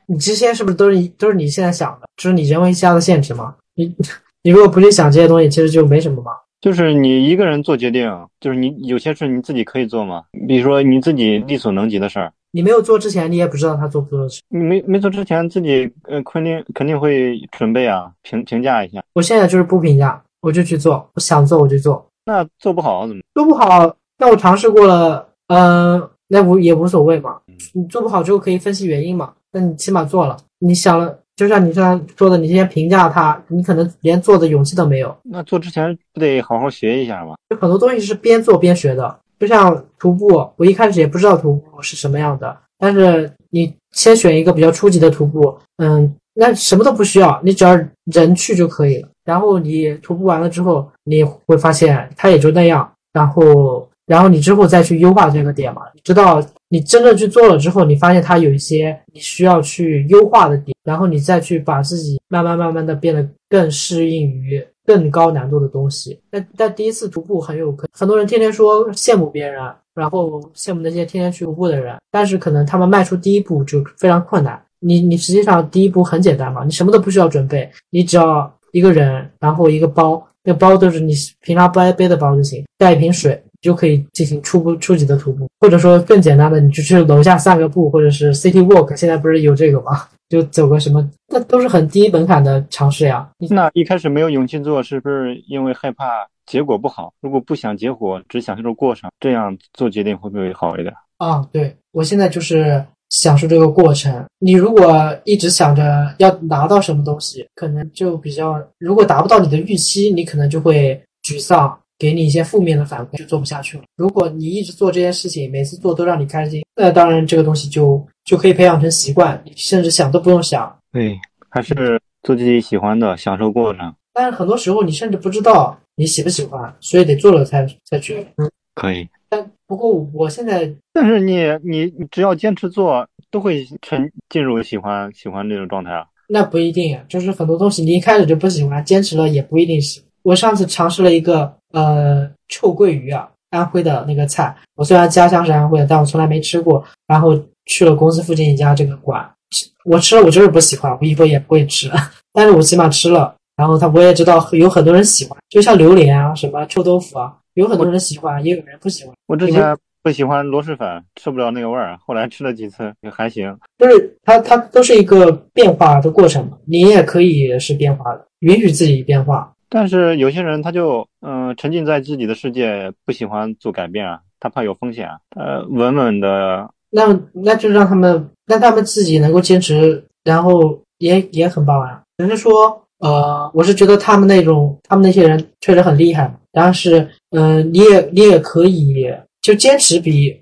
Speaker 1: 你这些是不是都是你都是你现在想的？就是你人为加的限制吗？你你如果不去想这些东西，其实就没什么嘛。
Speaker 2: 就是你一个人做决定，就是你有些事你自己可以做嘛，比如说你自己力所能及的事儿，
Speaker 1: 你没有做之前，你也不知道他做不做得成。
Speaker 2: 你没没做之前自己呃肯定肯定会准备啊，评评价一下。
Speaker 1: 我现在就是不评价，我就去做，我想做我就做，
Speaker 2: 那做不好怎么？
Speaker 1: 做不好，那我尝试过了，嗯、那无也无所谓嘛。你做不好之后可以分析原因嘛，那你起码做了，你想了，就像你刚才说的，你先评价他，你可能连做的勇气都没有。
Speaker 2: 那做之前不得好好学一下吗？
Speaker 1: 就很多东西是边做边学的，就像徒步，我一开始也不知道徒步是什么样的，但是你先选一个比较初级的徒步，嗯，那什么都不需要，你只要人去就可以了。然后你徒步完了之后，你会发现它也就那样，然后然后你之后再去优化这个点嘛，直到你真正去做了之后，你发现它有一些你需要去优化的点，然后你再去把自己慢慢慢慢的变得更适应于更高难度的东西。但但第一次徒步很有可，很多人天天说羡慕别人，然后羡慕那些天天去徒步的人，但是可能他们迈出第一步就非常困难。你你实际上第一步很简单嘛，你什么都不需要准备，你只要一个人，然后一个包，那个包都是你平常背背的包就行，带一瓶水。就可以进行初步初级的徒步，或者说更简单的，你就去楼下散个步，或者是 City Walk，现在不是有这个吗？就走个什么，那都是很低门槛的尝试呀。你
Speaker 2: 那一开始没有勇气做，是不是因为害怕结果不好？如果不想结果，只享受过程，这样做决定会不会好一点？
Speaker 1: 啊，对我现在就是享受这个过程。你如果一直想着要拿到什么东西，可能就比较，如果达不到你的预期，你可能就会沮丧。给你一些负面的反馈，就做不下去了。如果你一直做这件事情，每次做都让你开心，那当然这个东西就就可以培养成习惯，你甚至想都不用想。
Speaker 2: 对，还是做自己喜欢的，享受过程。
Speaker 1: 但是很多时候你甚至不知道你喜不喜欢，所以得做了才才去。嗯，
Speaker 2: 可以。
Speaker 1: 但不过我现在，
Speaker 2: 但是你你你只要坚持做，都会成进入喜欢喜欢这种状态啊。
Speaker 1: 那不一定，就是很多东西你一开始就不喜欢，坚持了也不一定喜。我上次尝试了一个呃臭鳜鱼啊，安徽的那个菜。我虽然家乡是安徽的，但我从来没吃过。然后去了公司附近一家这个馆，我吃了，我就是不喜欢，我以后也不会吃。但是我起码吃了，然后他我也知道有很多人喜欢，就像榴莲啊、什么臭豆腐啊，有很多人喜欢，也有人不喜欢。
Speaker 2: 我之前不喜欢螺蛳粉，吃不了那个味儿，后来吃了几次也还行。
Speaker 1: 就是它它都是一个变化的过程嘛，你也可以是变化的，允许自己变化。
Speaker 2: 但是有些人他就嗯、呃沉浸在自己的世界，不喜欢做改变啊，他怕有风险啊，呃稳稳的。
Speaker 1: 那那就让他们，让他们自己能够坚持，然后也也很棒啊。只是说，呃，我是觉得他们那种，他们那些人确实很厉害，但是，嗯、呃，你也你也可以就坚持比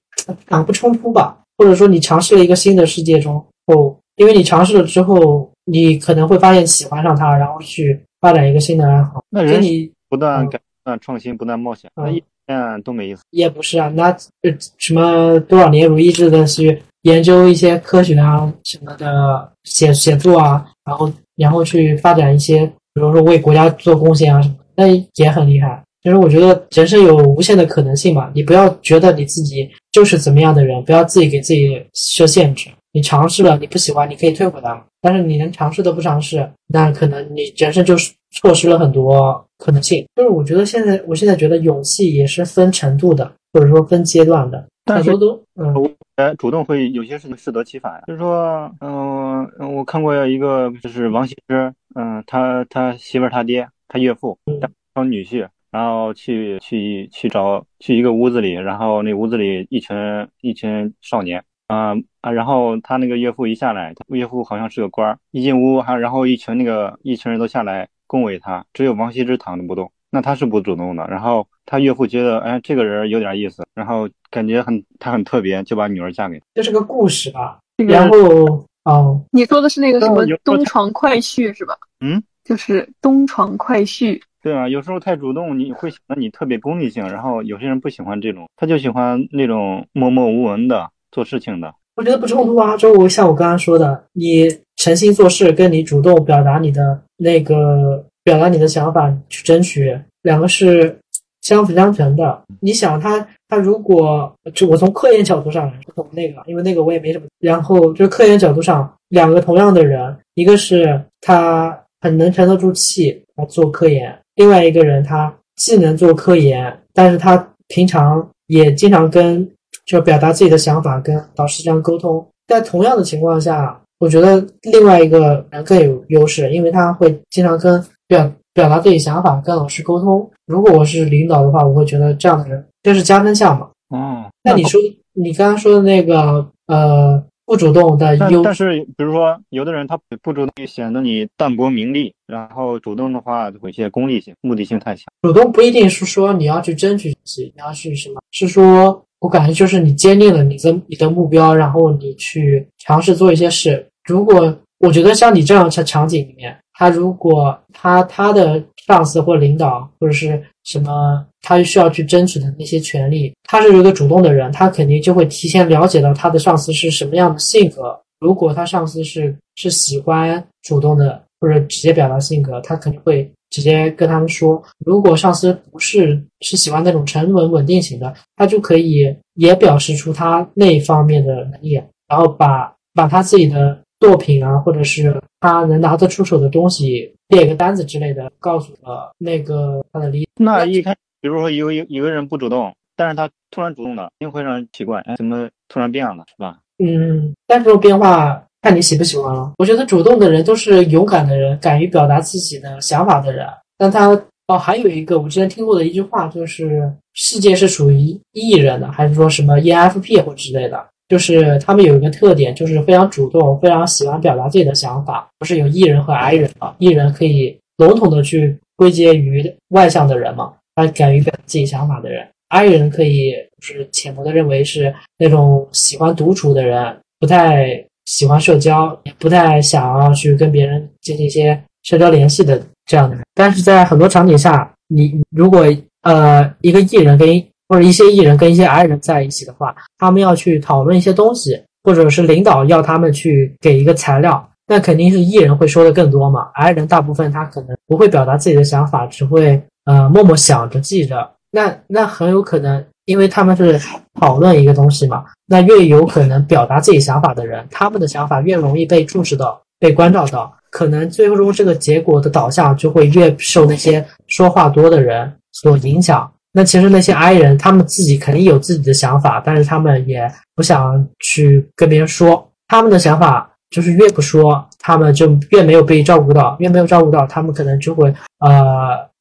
Speaker 1: 两不冲突吧，或者说你尝试了一个新的世界中后，因为你尝试了之后，你可能会发现喜欢上它，然后去发展一个新的爱好。
Speaker 2: 那人
Speaker 1: 你
Speaker 2: 不断
Speaker 1: 嗯
Speaker 2: 改、不断创新、不断冒险，那
Speaker 1: 嗯
Speaker 2: 一天都没意思。
Speaker 1: 也不是啊，那呃什么多少年如一日的去研究一些科学啊什么的写写作啊，然后然后去发展一些，比如说为国家做贡献啊什么，那也很厉害。就是我觉得人生有无限的可能性嘛，你不要觉得你自己就是怎么样的人，不要自己给自己设限制。你尝试了，你不喜欢，你可以退回来嘛。但是你连尝试都不尝试，那可能你人生就是错失了很多可能性。就是我觉得现在，我现在觉得勇气也是分程度的，或者说分阶段的。
Speaker 2: 但是
Speaker 1: 都，嗯
Speaker 2: 呃，主动会有些事情适得其反呀。就是说，嗯、我看过一个，就是王羲之，嗯、他他媳妇儿他爹，他岳父
Speaker 1: 嗯
Speaker 2: 当女婿，然后去去去找去一个屋子里，然后那屋子里一群一群少年。啊、啊！然后他那个岳父一下来，他岳父好像是个官儿，一进屋还然后一群那个一群人都下来恭维他，只有王羲之躺着不动。那他是不主动的。然后他岳父觉得，哎，这个人有点意思，然后感觉很他很特别，就把女儿嫁给他。
Speaker 1: 这是个故事吧。然后，哦，
Speaker 3: 你说的是那个什么东床快婿是吧？
Speaker 2: 嗯，
Speaker 3: 就是东床快婿。
Speaker 2: 对啊，有时候太主动，你会显得你特别功利性，然后有些人不喜欢这种，他就喜欢那种默默无闻的做事情的。
Speaker 1: 我觉得不冲突啊。就我像我刚刚说的，你诚心做事，跟你主动表达你的那个表达你的想法去争取，两个是相辅相成的。你想他，他如果就我从科研角度上来说，从那个，因为那个我也没什么。然后就是科研角度上，两个同样的人，一个是他很能沉得住气来做科研，另外一个人他既能做科研，但是他平常也经常跟就表达自己的想法，跟导师这样沟通。在同样的情况下，我觉得另外一个人更有优势，因为他会经常跟表表达自己想法，跟老师沟通。如果我是领导的话，我会觉得这样的人这是加分项嘛。
Speaker 2: 嗯，
Speaker 1: 那你说你刚刚说的那个呃不主动的优
Speaker 2: 但但是，比如说，有的人他不主动，显得你淡泊名利；然后主动的话，会有一些功利性、目的性太强。
Speaker 1: 主动不一定是说你要去争取自己，你要去什么？是说我感觉就是你坚定了你的你的目标，然后你去尝试做一些事。如果我觉得像你这样的场景里面，他如果他他的上司或领导或者是什么，他需要去争取的那些权利，他是一个主动的人，他肯定就会提前了解到他的上司是什么样的性格。如果他上司是是喜欢主动的或者直接表达性格，他肯定会直接跟他们说。如果上司不是是喜欢那种沉稳稳定型的，他就可以也表示出他那方面的能力，然后把把他自己的作品啊，或者是他能拿得出手的东西列个单子之类的，告诉了那个他的领
Speaker 2: 那一开，比如说有有有个人不主动，但是他突然主动了，一定会让人奇怪，哎，怎么突然变了，是吧？
Speaker 1: 嗯，但这种变化看你喜不喜欢了。我觉得主动的人都是勇敢的人，敢于表达自己的想法的人。但他哦，还有一个我之前听过的一句话，就是世界是属于 E 人的，还是说什么 ENFP 或之类的？就是他们有一个特点，就是非常主动，非常喜欢表达自己的想法。不是有 E 人和 I 人嘛？E 人可以笼统的去归结于外向的人嘛，他敢于表自己想法的人。I 人可以就是浅薄的认为是那种喜欢独处的人，不太喜欢社交，也不太想要去跟别人进行一些社交联系的这样的人。但是在很多场景下，你如果呃一个艺人跟或者一些艺人跟一些 I 人在一起的话，他们要去讨论一些东西，或者是领导要他们去给一个材料，那肯定是艺人会说的更多嘛。I 人大部分他可能不会表达自己的想法，只会呃默默想着记着。那那很有可能，因为他们是讨论一个东西嘛，那越有可能表达自己想法的人，他们的想法越容易被注视到、被关照到，可能最终这个结果的导向就会越受那些说话多的人所影响。那其实那些 I 人，他们自己肯定有自己的想法，但是他们也不想去跟别人说，他们的想法就是越不说，他们就越没有被照顾到，越没有照顾到，他们可能就会呃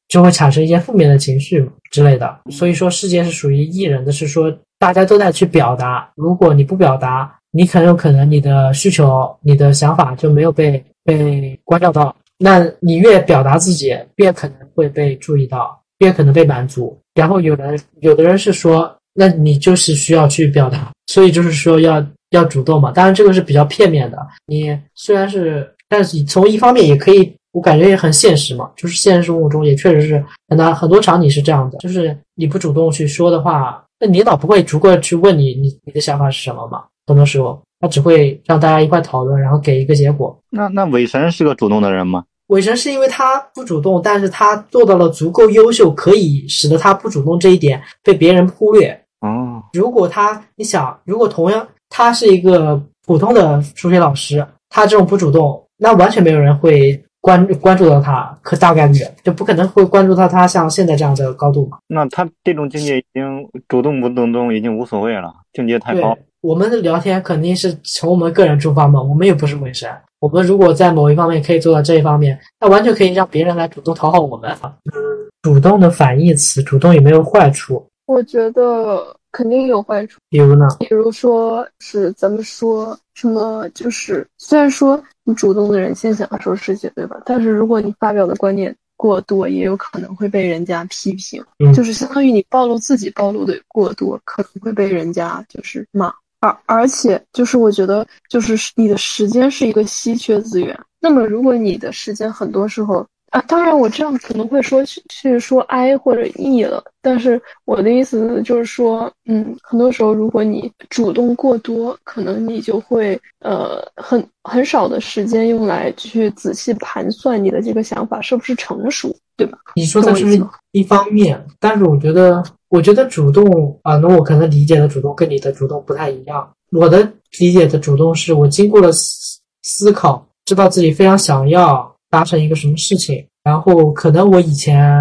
Speaker 1: 就会产生一些负面的情绪之类的。所以说，世界是属于艺人的，是说大家都在去表达。如果你不表达，你很有可能你的需求、你的想法就没有被被关照到。那你越表达自己，越可能会被注意到，越可能被满足。然后有人有的人是说，那你就是需要去表达，所以就是说要要主动嘛。当然这个是比较片面的。你虽然是但是从一方面也可以，我感觉也很现实嘛，就是现实生活中也确实是很大很多场景是这样的，就是你不主动去说的话，那领导不会逐个去问你你你的想法是什么嘛？很多时候他只会让大家一块讨论，然后给一个结果。
Speaker 2: 那那韦神是个主动的人吗？
Speaker 1: 韦神是因为他不主动，但是他做到了足够优秀，可以使得他不主动这一点被别人忽略。
Speaker 2: 哦，
Speaker 1: 如果他，你想，如果同样他是一个普通的数学老师，他这种不主动，那完全没有人会关关注到他，可大概率就不可能会关注到他像现在这样的高度嘛。
Speaker 2: 那他这种境界已经主动不主动已经无所谓了，境界太高
Speaker 1: 对。，我们的聊天肯定是从我们个人出发嘛，我们也不是伪神。我们如果在某一方面可以做到这一方面，那完全可以让别人来主动讨好我们。主动的反义词，主动有没有坏处？
Speaker 3: 我觉得肯定有坏处。
Speaker 1: 比如呢？
Speaker 3: 比如说是咱们说什么，就是虽然说你主动的人先享受世界，对吧？但是如果你发表的观点过多，也有可能会被人家批评，
Speaker 1: 嗯
Speaker 3: 就是相当于你暴露自己暴露的过多，可能会被人家就是骂。而而且就是我觉得，就是你的时间是一个稀缺资源。那么如果你的时间很多时候啊，当然我这样可能会说去去说 I 或者 E 了，但是我的意思就是说，嗯，很多时候如果你主动过多，可能你就会呃很很少的时间用来去仔细盘算你的这个想法是不是成熟，对吧？
Speaker 1: 你说的是一方面，但是我觉得，我觉得主动啊，那我可能理解的主动跟你的主动不太一样。我的理解的主动是我经过了思思考，知道自己非常想要达成一个什么事情，然后可能我以前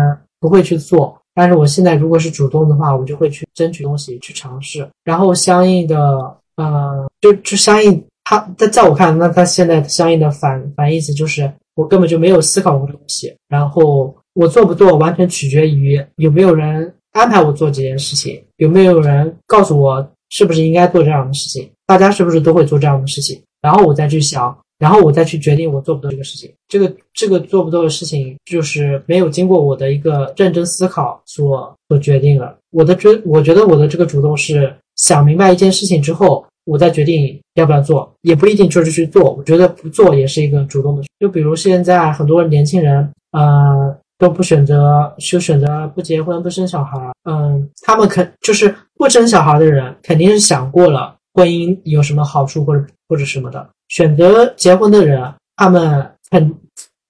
Speaker 1: 不会去做，但是我现在如果是主动的话，我就会去争取东西，去尝试，然后相应的，呃，就就相应他，在在我看，那他现在相应的反反义词就是我根本就没有思考过东西，然后我做不做完全取决于有没有人安排我做这件事情，有没有人告诉我是不是应该做这样的事情，大家是不是都会做这样的事情，然后我再去想，然后我再去决定我做不做这个事情。这个这个做不做的事情，就是没有经过我的一个认真思考所所决定了。我的觉，我觉得我的这个主动是想明白一件事情之后，我再决定要不要做，也不一定就是去做。我觉得不做也是一个主动的。就比如现在很多年轻人，呃，都不选择，就选择不结婚、不生小孩。嗯，他们肯就是不生小孩的人，肯定是想过了婚姻有什么好处或者或者什么的。选择结婚的人，他们很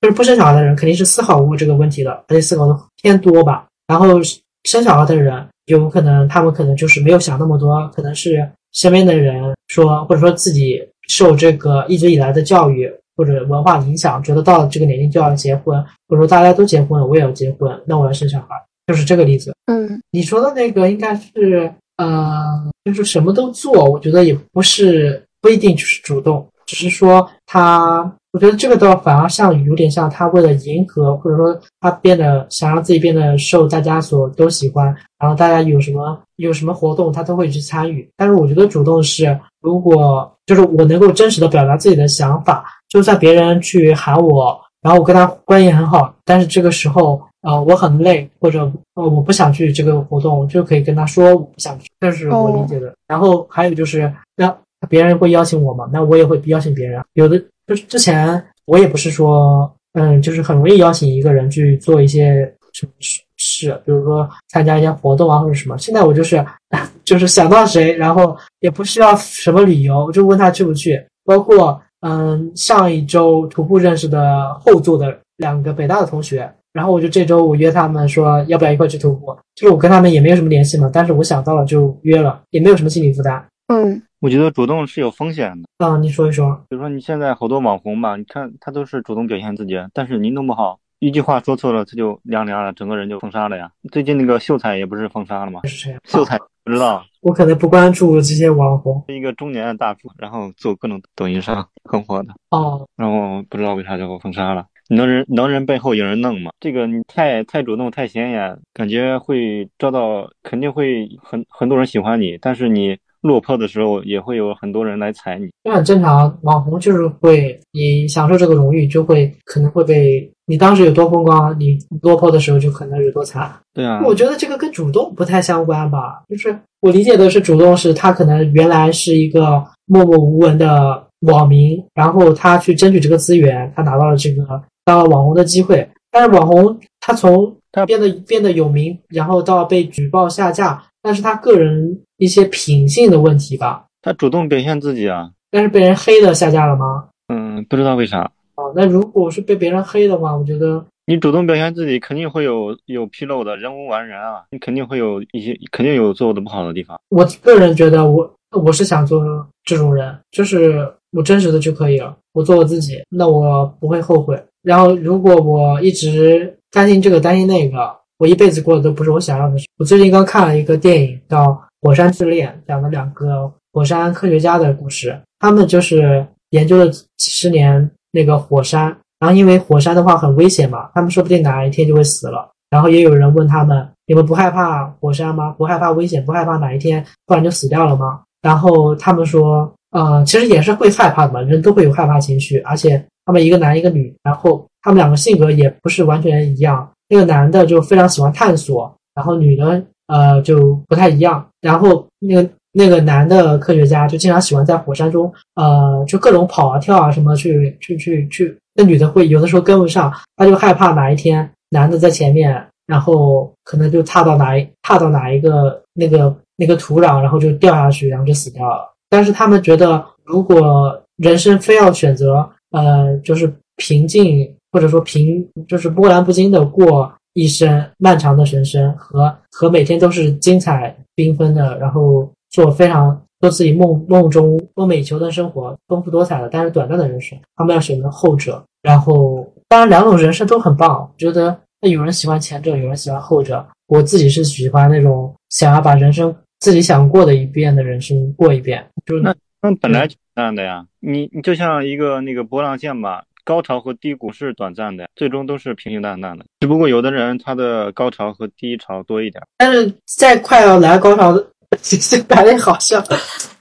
Speaker 1: 就是不生小孩的人，肯定是思考过这个问题的，而且思考的偏多吧。然后生小孩的人，有可能他们可能就是没有想那么多，可能是身边的人说，或者说自己受这个一直以来的教育或者文化影响，觉得到了这个年龄就要结婚，或者说大家都结婚了，我也要结婚，那我要生小孩，就是这个例子。
Speaker 3: 嗯
Speaker 1: 你说的那个应该是呃，就是什么都做，我觉得也不是不一定就是主动，只是说他，我觉得这个倒反而像有点像他为了迎合，或者说他变得想让自己变得受大家所都喜欢，然后大家有什么有什么活动他都会去参与。但是我觉得主动是，如果就是我能够真实的表达自己的想法，就算别人去喊我，然后我跟他关系很好，但是这个时候。呃，我很累，或者呃我不想去这个活动，就可以跟他说我不想去，这是我理解的。然后还有就是，那别人会邀请我嘛，那我也会邀请别人。有的就是之前我也不是说，嗯，就是很容易邀请一个人去做一些什么事，比如说参加一些活动啊或者什么。现在我就是 就是想到谁，然后也不需要什么理由，就问他去不去。包括嗯，上一周徒步认识的后座的两个北大的同学。然后我就这周我约他们说要不要一块去徒步，就是我跟他们也没有什么联系嘛，但是我想到了就约了，也没有什么心理负担。
Speaker 3: 嗯
Speaker 2: 我觉得主动是有风险的。
Speaker 1: 啊，你说一说。
Speaker 2: 比如说你现在好多网红吧，你看他都是主动表现自己，但是你弄不好，一句话说错了，他就凉凉了，整个人就封杀了呀。最近那个秀才也不是封杀了吗？
Speaker 1: 是谁？
Speaker 2: 秀才不知道，
Speaker 1: 我可能不关注这些网红。
Speaker 2: 是一个中年的大叔，然后做各种抖音上 很火的，
Speaker 1: 哦，
Speaker 2: 然后不知道为啥就给我封杀了。能人能人背后有人弄嘛？这个你太太主动太显眼，感觉会遭到，肯定会很很多人喜欢你，但是你落魄的时候也会有很多人来踩你。
Speaker 1: 这很正常。网红就是会，你享受这个荣誉，就会可能会被你当时有多风光，你落魄的时候就可能有多惨。
Speaker 2: 对啊，
Speaker 1: 我觉得这个跟主动不太相关吧，就是我理解的是主动是他可能原来是一个默默无闻的网民，然后他去争取这个资源，他拿到了这个当了网红的机会。但是网红他从
Speaker 2: 他
Speaker 1: 变得变得有名，然后到被举报下架，但是他个人一些品性的问题吧，
Speaker 2: 他主动表现自己啊，
Speaker 1: 但是被人黑的下架了吗？
Speaker 2: 嗯，不知道为啥。
Speaker 1: 哦，那如果是被别人黑的话，我觉得
Speaker 2: 你主动表现自己，肯定会有有纰漏的，人无完人啊，你肯定会有一些，肯定有做的不好的地方。
Speaker 1: 我个人觉得我我是想做这种人，就是我真实的就可以了，我做我自己，那我不会后悔。然后如果我一直担心这个担心那个，我一辈子过的都不是我想要的事。我最近刚看了一个电影叫《火山之恋》，讲了两个火山科学家的故事，他们就是研究了几十年那个火山，然后因为火山的话很危险嘛，他们说不定哪一天就会死了。然后也有人问他们：“你们不害怕火山吗？不害怕危险？不害怕哪一天突然就死掉了吗？”然后他们说：“呃，其实也是会害怕的嘛，人都会有害怕情绪，而且他们一个男一个女，然后他们两个性格也不是完全一样。那个男的就非常喜欢探索，然后女的呃就不太一样。然后那个那个男的科学家就经常喜欢在火山中呃就各种跑啊跳啊什么去去去去，那女的会有的时候跟不上，他就害怕哪一天。”男的在前面，然后可能就踏到哪一踏到哪一个那个那个土壤，然后就掉下去，然后就死掉了。但是他们觉得，如果人生非要选择，呃，就是平静或者说平，就是波澜不惊的过一生漫长的人生，和和每天都是精彩缤纷的，然后做非常做自己梦梦中梦寐以求的生活，丰富多彩的但是短暂的人生，他们要选择后者，然后。当然，两种人生都很棒。我觉得，那有人喜欢前者，有人喜欢后者。我自己是喜欢那种想要把人生自己想过的一遍的人生过一遍。就是
Speaker 2: 那那本来就这样的呀。你你就像一个那个波浪线吧，高潮和低谷是短暂的，最终都是平平淡淡的。只不过有的人他的高潮和低潮多一点。
Speaker 1: 但是再快要来高潮的，白的好笑，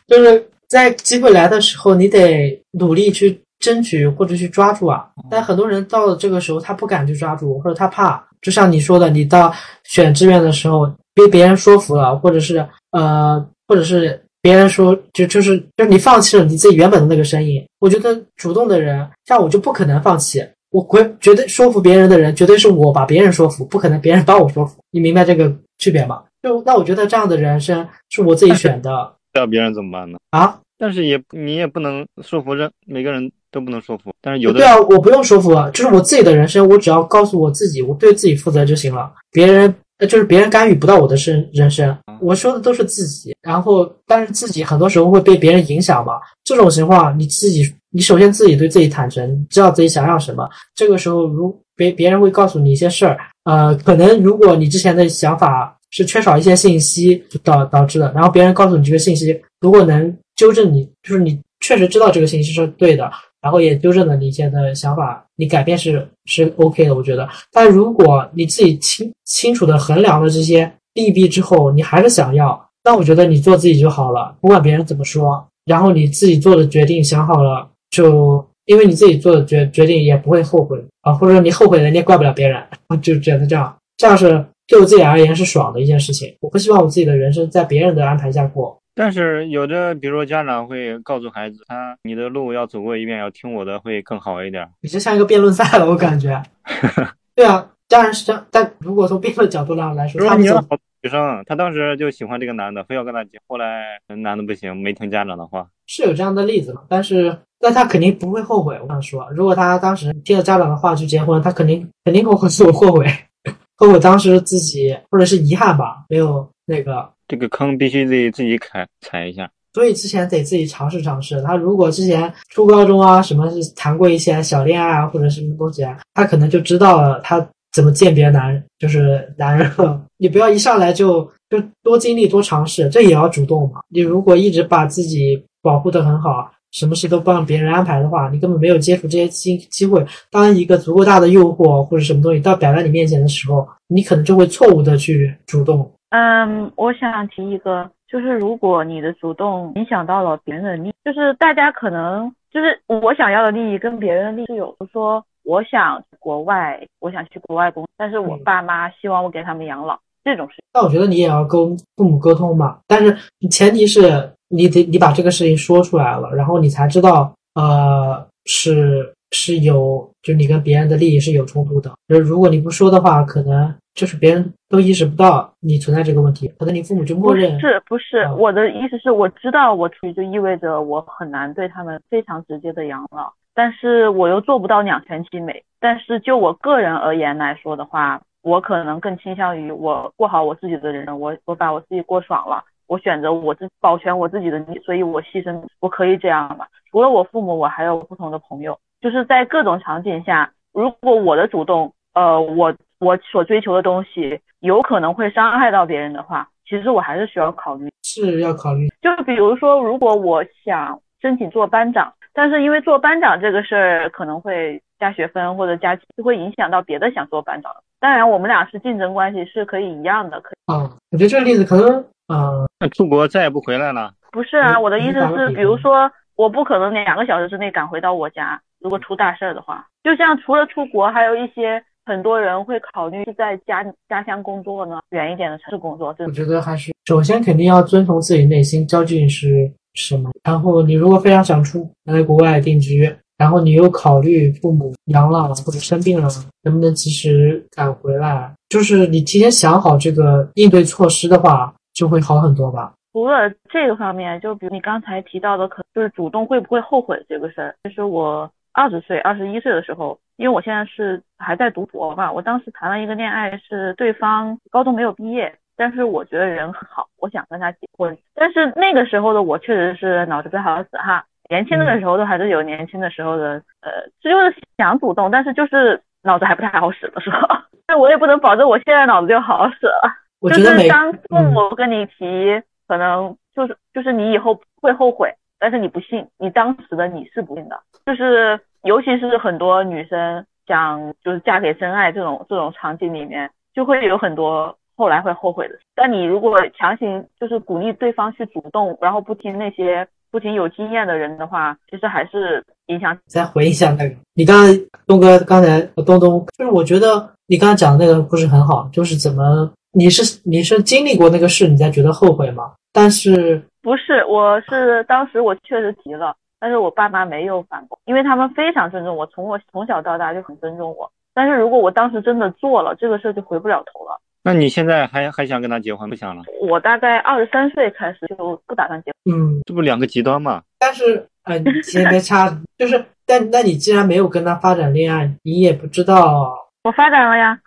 Speaker 1: 就是在机会来的时候，你得努力去。争取或者去抓住啊，但很多人到了这个时候，他不敢去抓住，或者他怕。就像你说的，你到选志愿的时候被别人说服了，或者是呃，或者是别人说，就就是就是你放弃了你自己原本的那个声音。我觉得主动的人，像我就不可能放弃。我绝绝对说服别人的人，绝对是我把别人说服，不可能别人把我说服。你明白这个区别吗？就那我觉得这样的人生是我自己选的。
Speaker 2: 那别人怎么办呢？
Speaker 1: 啊？
Speaker 2: 但是也你也不能说服任每个人。都不能说服，但是有的
Speaker 1: 对啊，我不用说服，啊，就是我自己的人生，我只要告诉我自己，我对自己负责就行了。别人就是别人干预不到我的生人生，我说的都是自己。然后，但是自己很多时候会被别人影响嘛。这种情况，你自己，你首先自己对自己坦诚，知道自己想要什么。这个时候，如别别人会告诉你一些事儿，呃，可能如果你之前的想法是缺少一些信息导导致的，然后别人告诉你这个信息，如果能纠正你，就是你确实知道这个信息是对的。然后也纠正了你现在的想法，你改变是是 OK 的，我觉得。但如果你自己清清楚的衡量了这些利弊之后，你还是想要，那我觉得你做自己就好了，不管别人怎么说。然后你自己做的决定想好了，就因为你自己做的决决定也不会后悔啊，或者说你后悔了你也怪不了别人，就觉得这样，这样是对我自己而言是爽的一件事情。我不希望我自己的人生在别人的安排下过。
Speaker 2: 但是有的，比如说家长会告诉孩子，他你的路要走过一遍，要听我的会更好一点。
Speaker 1: 你就像一个辩论赛了，我感觉。对啊，当然是这样。但如果从辩论角度上来说，他
Speaker 2: 你好女生，他当时就喜欢这个男的，非要跟他结，后来男的不行，没听家长的话。
Speaker 1: 是有这样的例子嘛？但是，但他肯定不会后悔。我想说，如果他当时听了家长的话去结婚，他肯定肯定会后后悔，后悔当时自己或者是遗憾吧，没有那个。
Speaker 2: 这个坑必须得自己踩踩一下，
Speaker 1: 所以之前得自己尝试尝试。他如果之前初高中啊，什么是谈过一些小恋爱啊，或者什么东西啊，他可能就知道了他怎么鉴别男人，就是男人。你不要一上来就就多经历多尝试，这也要主动嘛。你如果一直把自己保护的很好，什么事都帮别人安排的话，你根本没有接触这些机机会。当一个足够大的诱惑或者什么东西到摆在你面前的时候，你可能就会错误的去主动。
Speaker 4: 嗯，我想提一个，就是如果你的主动影响到了别人的利益，就是大家可能就是我想要的利益跟别人的利益有，说我想国外，我想去国外工，但是我爸妈希望我给他们养老这种事。
Speaker 1: 那我觉得你也要跟父母沟通吧，但是前提是你得你把这个事情说出来了，然后你才知道，呃是是有，就你跟别人的利益是有冲突的。就是如果你不说的话，可能就是别人都意识不到你存在这个问题，可能你父母就默认不。
Speaker 4: 是不是，
Speaker 1: 啊
Speaker 4: 我的意思是我知道我出去就意味着我很难对他们非常直接的养老，但是我又做不到两全其美。但是就我个人而言来说的话，我可能更倾向于我过好我自己的人生，我我把我自己过爽了，我选择我自保全我自己的利益，所以我牺牲，我可以这样吧。除了我父母，我还有不同的朋友，就是在各种场景下，如果我的主动，呃，我我所追求的东西有可能会伤害到别人的话，其实我还是需要考虑。
Speaker 1: 是要考虑，
Speaker 4: 就比如说，如果我想申请做班长，但是因为做班长这个事儿可能会加学分或者加，就会影响到别的想做班长。当然，我们俩是竞争关系，是可以一样的。可以
Speaker 1: 啊，我觉得这个例子可能，啊，
Speaker 2: 那出国再也不回来了。
Speaker 4: 不是啊，我的意思是，
Speaker 1: 比
Speaker 4: 如说，我不可能两个小时之内赶回到我家，如果出大事儿的话，就像除了出国，还有一些很多人会考虑是在家家乡工作呢，远一点的城市工作，
Speaker 1: 我觉得还是首先肯定要遵从自己内心究竟是什么。然后你如果非常想出来国外定居，然后你又考虑父母养老或者生病了能不能及时赶回来，就是你提前想好这个应对措施的话，就会好很多吧。
Speaker 4: 除了这个方面，就比如你刚才提到的，可就是主动会不会后悔这个事儿。其实我二十岁、二十一岁的时候，因为我现在是还在读博嘛，我当时谈了一个恋爱，是对方高中没有毕业，但是我觉得人很好，我想跟他结婚。但是那个时候的我确实是脑子不太好使哈，年轻的时候都还是有年轻的时候的，呃，这就是想主动，但是就是脑子还不太好使的时候。那我也不能保证我现在脑子就好好使了。就
Speaker 1: 我觉得每
Speaker 4: 是当父
Speaker 1: 嗯
Speaker 4: 母跟你提，可能就是就是你以后会后悔，但是你不信，你当时的你是不信的。就是尤其是很多女生想就是嫁给真爱这种这种场景里面，就会有很多后来会后悔的。但你如果强行就是鼓励对方去主动，然后不听那些不听有经验的人的话，其实还是影响
Speaker 1: 再回忆一下那个，你刚才东哥刚才东东，就是我觉得你刚才讲的那个故事很好，就是怎么你是你是经历过那个事，你才觉得后悔吗？但是
Speaker 4: 不是，我是当时我确实提了，但是我爸妈没有反驳，因为他们非常尊重我，从我从小到大就很尊重我。但是如果我当时真的做了这个事儿，就回不了头了。
Speaker 2: 那你现在还还想跟他结婚？不想了？
Speaker 4: 我大概二十三岁开始就不打算结婚。
Speaker 1: 嗯，
Speaker 2: 这不两个极端嘛？
Speaker 1: 但是呃，你先别插，就是但那你既然没有跟他发展恋爱，你也不知道
Speaker 4: 我发展了呀，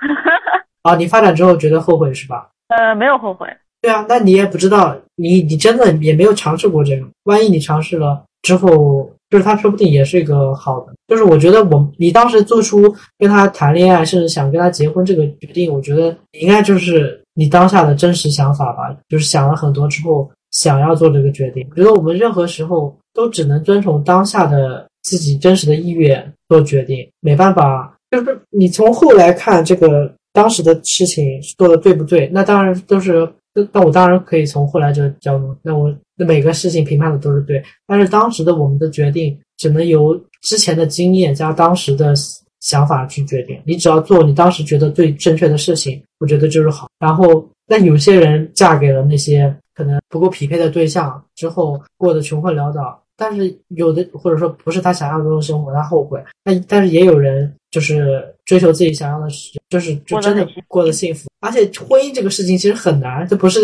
Speaker 1: 啊，你发展之后觉得后悔是吧？
Speaker 4: 呃，没有后悔。
Speaker 1: 对啊，那你也不知道，你你真的也没有尝试过这个，万一你尝试了之后，就是他说不定也是一个好的。就是我觉得我你当时做出跟他谈恋爱，甚至想跟他结婚这个决定，我觉得应该就是你当下的真实想法吧，就是想了很多之后想要做这个决定。我觉得我们任何时候都只能遵从当下的自己真实的意愿做决定，没办法，就是你从后来看这个当时的事情做的对不对，那当然都是。那那我当然可以从后来这个角度，那我那每个事情评判的都是对，但是当时的我们的决定只能由之前的经验加当时的想法去决定。你只要做你当时觉得最正确的事情，我觉得就是好。然后，那有些人嫁给了那些可能不够匹配的对象之后，过得穷困潦倒，但是有的或者说不是他想象中的生活，他后悔。那但是也有人就是追求自己想要的事，就是就真的过得幸福。而且婚姻这个事情其实很难，这不是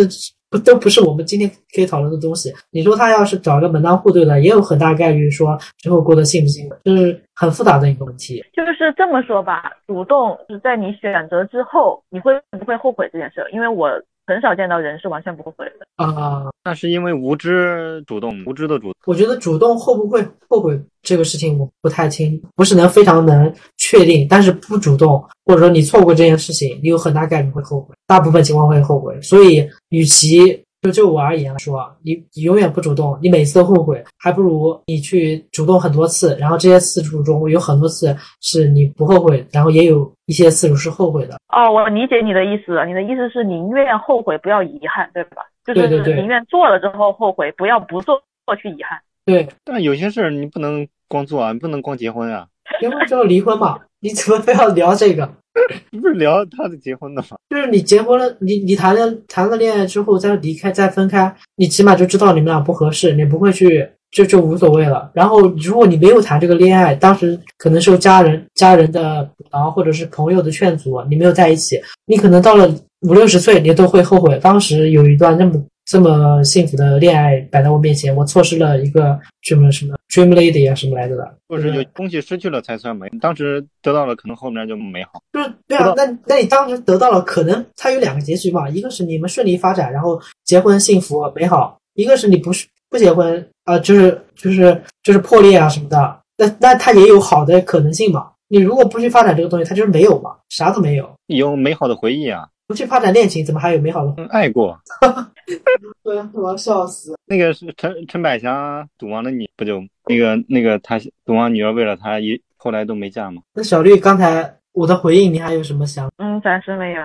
Speaker 1: 不都不是我们今天可以讨论的东西。你说他要是找个门当户对的，也有很大概率说之后过得幸不幸福，就是很复杂的一个问题。
Speaker 4: 就是这么说吧，主动是在你选择之后，你会不会后悔这件事？因为我很少见到人是完全不后悔的。
Speaker 1: 啊、
Speaker 2: 那是因为无知主动，无知的主动。
Speaker 1: 我觉得主动会不会后悔这个事情我不太清，不是能非常能确定。但是不主动，或者说你错过这件事情，你有很大概率会后悔，大部分情况会后悔。所以，与其就就我而言来说，你你永远不主动，你每次都后悔，还不如你去主动很多次，然后这些次数中有很多次是你不后悔，然后也有一些次数是后悔的。
Speaker 4: 哦，我理解你的意思了。你的意思是宁愿后悔，不要遗憾，对吧？就是宁愿做了之后后悔，不要不做去遗憾。
Speaker 1: 对，
Speaker 2: 但有些事儿你不能光做啊，你不能光结婚啊。
Speaker 1: 结婚之后离婚嘛，你怎么非要聊这个？
Speaker 2: 你不是聊他的结婚的吗？
Speaker 1: 就是你结婚了，你你谈了谈了恋爱之后再离开再分开，你起码就知道你们俩不合适，你不会去就就无所谓了。然后如果你没有谈这个恋爱，当时可能受家人家人的阻挠或者是朋友的劝阻，你没有在一起，你可能到了五六十岁，你都会后悔当时有一段那么这么幸福的恋爱摆在我面前，我错失了一个什么什么 dream lady 啊什么来着的，
Speaker 2: 或者有东西失去了才算美，当时得到了，可能后面就美好。
Speaker 1: 就是对啊，那那你当时得到了，可能它有两个结局嘛，一个是你们顺利发展，然后结婚幸福美好；一个是你不是不结婚啊、呃就是就是就是破裂啊什么的。那那它也有好的可能性嘛。你如果不去发展这个东西，它就是没有嘛，啥都没有。
Speaker 2: 有美好的回忆啊，
Speaker 1: 不去发展恋情，怎么还有美好的？
Speaker 2: 嗯爱过。
Speaker 1: 对，我要笑死。
Speaker 2: 那个是陈陈百祥赌王的你不就那个那个他赌王女儿为了他一后来都没嫁吗？
Speaker 1: 那小绿，刚才我的回应，你还有什么想？
Speaker 4: 嗯，暂时没有。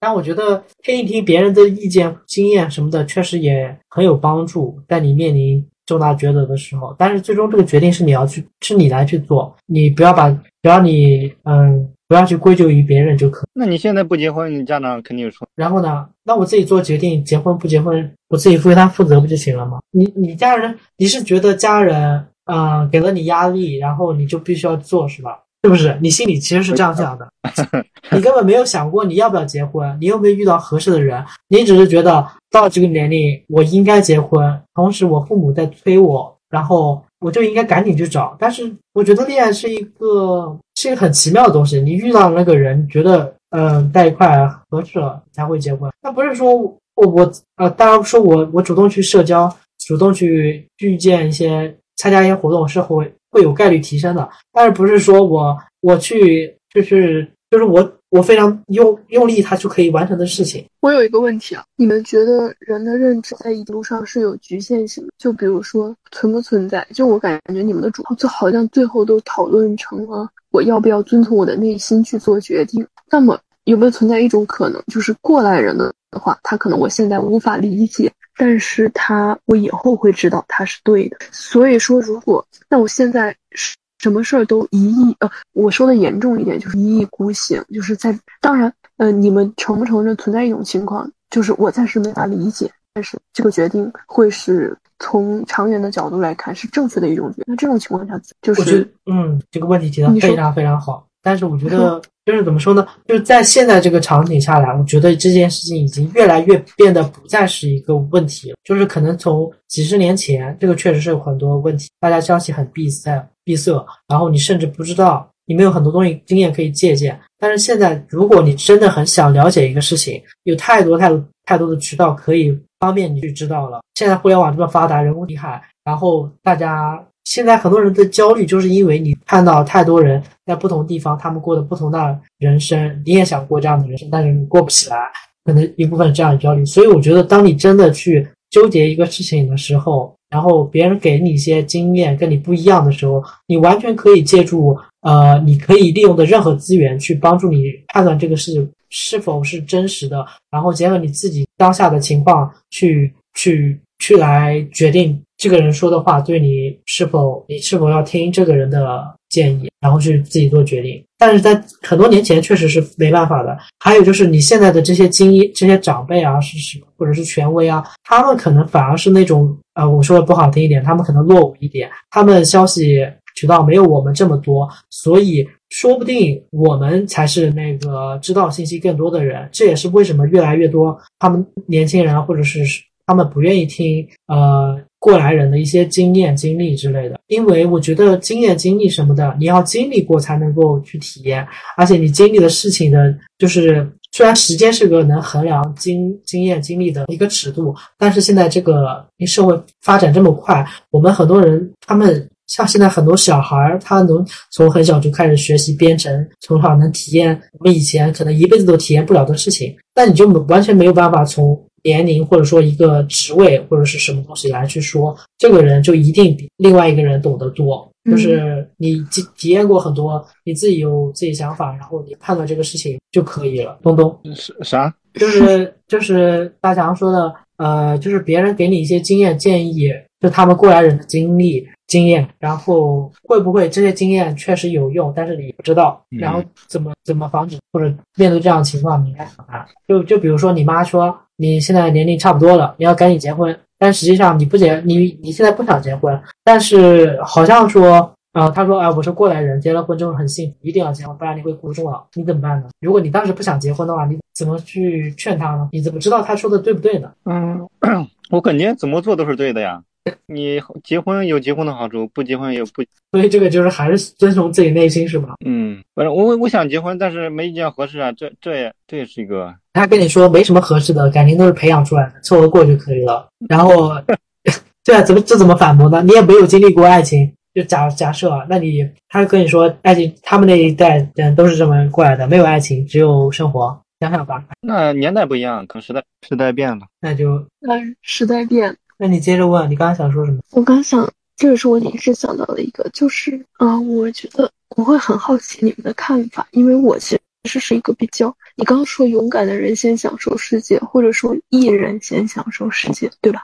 Speaker 1: 但我觉得听一听别人的意见、经验什么的，确实也很有帮助，在你面临重大抉择的时候。但是最终这个决定是你要去，是你来去做，你不要把，只要你嗯，不要去归咎于别人就可。
Speaker 2: 那你现在不结婚，你家长肯定有错
Speaker 1: 然后呢，那我自己做决定，结婚不结婚，我自己为他负责不就行了吗？你你家人，你是觉得家人啊、呃给了你压力，然后你就必须要做是吧？是不是？你心里其实是这样想的，你根本没有想过你要不要结婚，你有没有遇到合适的人，你只是觉得到这个年龄我应该结婚，同时我父母在催我，然后我就应该赶紧去找。但是我觉得恋爱是一个是一个很奇妙的东西，你遇到那个人，觉得嗯、在一块合适了才会结婚，那不是说我我呃，当然说我我主动去社交，主动去遇见一些参加一些活动是会会有概率提升的，但是不是说我我去就是就是我我非常用用力，它就可以完成的事情。
Speaker 3: 我有一个问题啊，你们觉得人的认知在一路上是有局限性的？就比如说存不存在？就我感觉你们的主就好像最后都讨论成了我要不要遵从我的内心去做决定。那么有没有存在一种可能，就是过来人的话，他可能我现在无法理解，但是他我以后会知道他是对的。所以说，如果那我现在是。什么事儿都一意呃，我说的严重一点就是一意孤行，就是在当然呃，你们承不承认存在一种情况，就是我暂时没法理解，但是这个决定会是从长远的角度来看是正确的一种决定。那这种情况下，就是
Speaker 1: 嗯，这个问题提的非常非常好，但是我觉得就是怎么说呢？就是在现在这个场景下来，我觉得这件事情已经越来越变得不再是一个问题了。就是可能从几十年前，这个确实是有很多问题，大家消息很闭塞闭塞，然后你甚至不知道，你没有很多东西经验可以借鉴。但是现在，如果你真的很想了解一个事情，有太多太多太多的渠道可以方便你去知道了。现在互联网这么发达，人工厉害，然后大家现在很多人的焦虑，就是因为你看到太多人在不同地方，他们过的不同的人生，你也想过这样的人生，但是你过不起来，可能一部分这样的焦虑。所以我觉得，当你真的去纠结一个事情的时候，然后别人给你一些经验跟你不一样的时候，你完全可以借助呃，你可以利用的任何资源去帮助你判断这个事是否是真实的，然后结合你自己当下的情况去去去来决定这个人说的话对你是否你是否要听这个人的建议，然后去自己做决定。但是在很多年前确实是没办法的。还有就是你现在的这些精英、这些长辈啊，是是或者是权威啊，他们可能反而是那种呃，我说的不好听一点，他们可能落伍一点，他们消息渠道没有我们这么多，所以说不定我们才是那个知道信息更多的人。这也是为什么越来越多他们年轻人或者是他们不愿意听呃过来人的一些经验经历之类的，因为我觉得经验经历什么的，你要经历过才能够去体验，而且你经历的事情的，就是虽然时间是个能衡量经经验经历的一个尺度，但是现在这个社会发展这么快，我们很多人他们。像现在很多小孩儿，他能从很小就开始学习编程，从小能体验我们以前可能一辈子都体验不了的事情，但你就完全没有办法从年龄或者说一个职位或者是什么东西来去说这个人就一定比另外一个人懂得多。就是你体体验过很多，你自己有自己想法，然后你判断这个事情就可以了。东东，
Speaker 2: 是啥？
Speaker 1: 就是就是大强说的，呃，就是别人给你一些经验建议，就他们过来人的经历经验，然后会不会这些经验确实有用，但是你不知道，
Speaker 2: 嗯
Speaker 1: 然后怎么怎么防止或者面对这样的情况，你应该怎么办？就就比如说你妈说你现在年龄差不多了，你要赶紧结婚，但实际上你不结，你你现在不想结婚，但是好像说。啊、他说：“哎，我是过来人，结了婚之后很幸福，一定要结婚，不然你会孤独终老。你怎么办呢？如果你当时不想结婚的话，你怎么去劝他呢？你怎么知道他说的对不对呢？
Speaker 2: 嗯，我感觉怎么做都是对的呀。你结婚有结婚的好处，不结婚有不……
Speaker 1: 所以这个就是还是遵从自己内心，是吧？
Speaker 2: 嗯，反正我我想结婚，但是没遇见合适啊，这这也这也是一个
Speaker 1: 他跟你说没什么合适的，感情都是培养出来的，凑合过就可以了。然后 对啊，怎么这怎么反驳呢？你也没有经历过爱情，就假假设啊，那你他跟你说爱情，他们那一代人都是这么过来的，没有爱情，只有生活。想想吧，
Speaker 2: 那年代不一样，可能时代时代变了。
Speaker 1: 那就
Speaker 3: 那时代变，
Speaker 1: 那你接着问，你刚刚想说什么？
Speaker 3: 我刚想，这个是我临时想到的一个，就是啊、我觉得我会很好奇你们的看法，因为我其实是一个比较，你刚刚说勇敢的人先享受世界，或者说艺人先享受世界，对吧？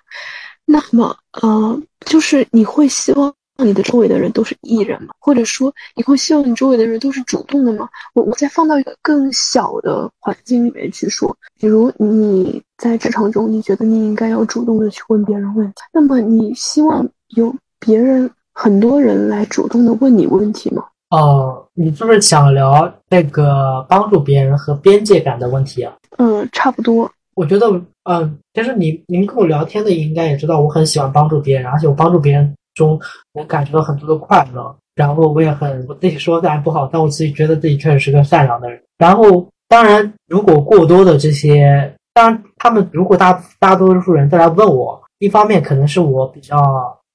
Speaker 3: 那么呃，就是你会希望。你的周围的人都是艺人吗？或者说你会希望你周围的人都是主动的吗？我我再放到一个更小的环境里面去说，比如你在职场中，你觉得你应该要主动的去问别人问题，那么你希望有别人很多人来主动的问你问题吗？
Speaker 1: 哦，你是不是想聊那个帮助别人和边界感的问题啊？
Speaker 3: 嗯，差不多。
Speaker 1: 我觉得，嗯，其实你您跟我聊天的应该也知道，我很喜欢帮助别人，而且我帮助别人中能感觉到很多的快乐。然后我也很我自己说当然不好，但我自己觉得自己确实是个善良的人。然后当然，如果过多的这些，当然他们如果大大多数人都来问我，一方面可能是我比较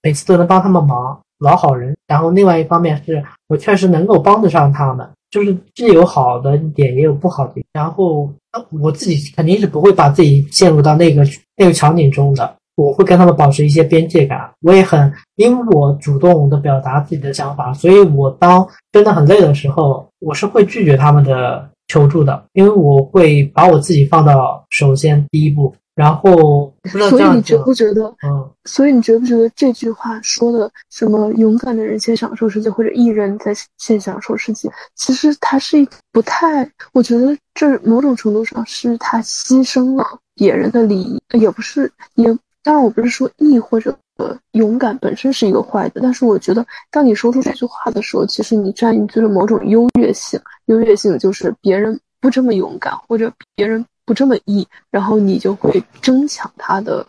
Speaker 1: 每次都能帮他们忙，老好人。然后另外一方面是我确实能够帮得上他们，就是既有好的一点，也有不好的。然后我自己肯定是不会把自己陷入到那个那个场景中的。我会跟他们保持一些边界感，我也很，因为我主动的表达自己的想法，所以我当真的很累的时候，我是会拒绝他们的求助的，因为我会把我自己放到首先第一步，然后不知道
Speaker 3: 所以你觉，不觉得？
Speaker 1: 嗯，
Speaker 3: 所以你觉不觉得这句话说的什么勇敢的人先享受世界，或者艺人在先享受世界，其实它是一不太，我觉得这某种程度上是他牺牲了别人的利益，也不是也。当然，我不是说义或者呃勇敢本身是一个坏的，但是我觉得，当你说出这句话的时候，其实你占据了某种优越性。优越性就是别人不这么勇敢，或者别人不这么义，然后你就会争抢他的。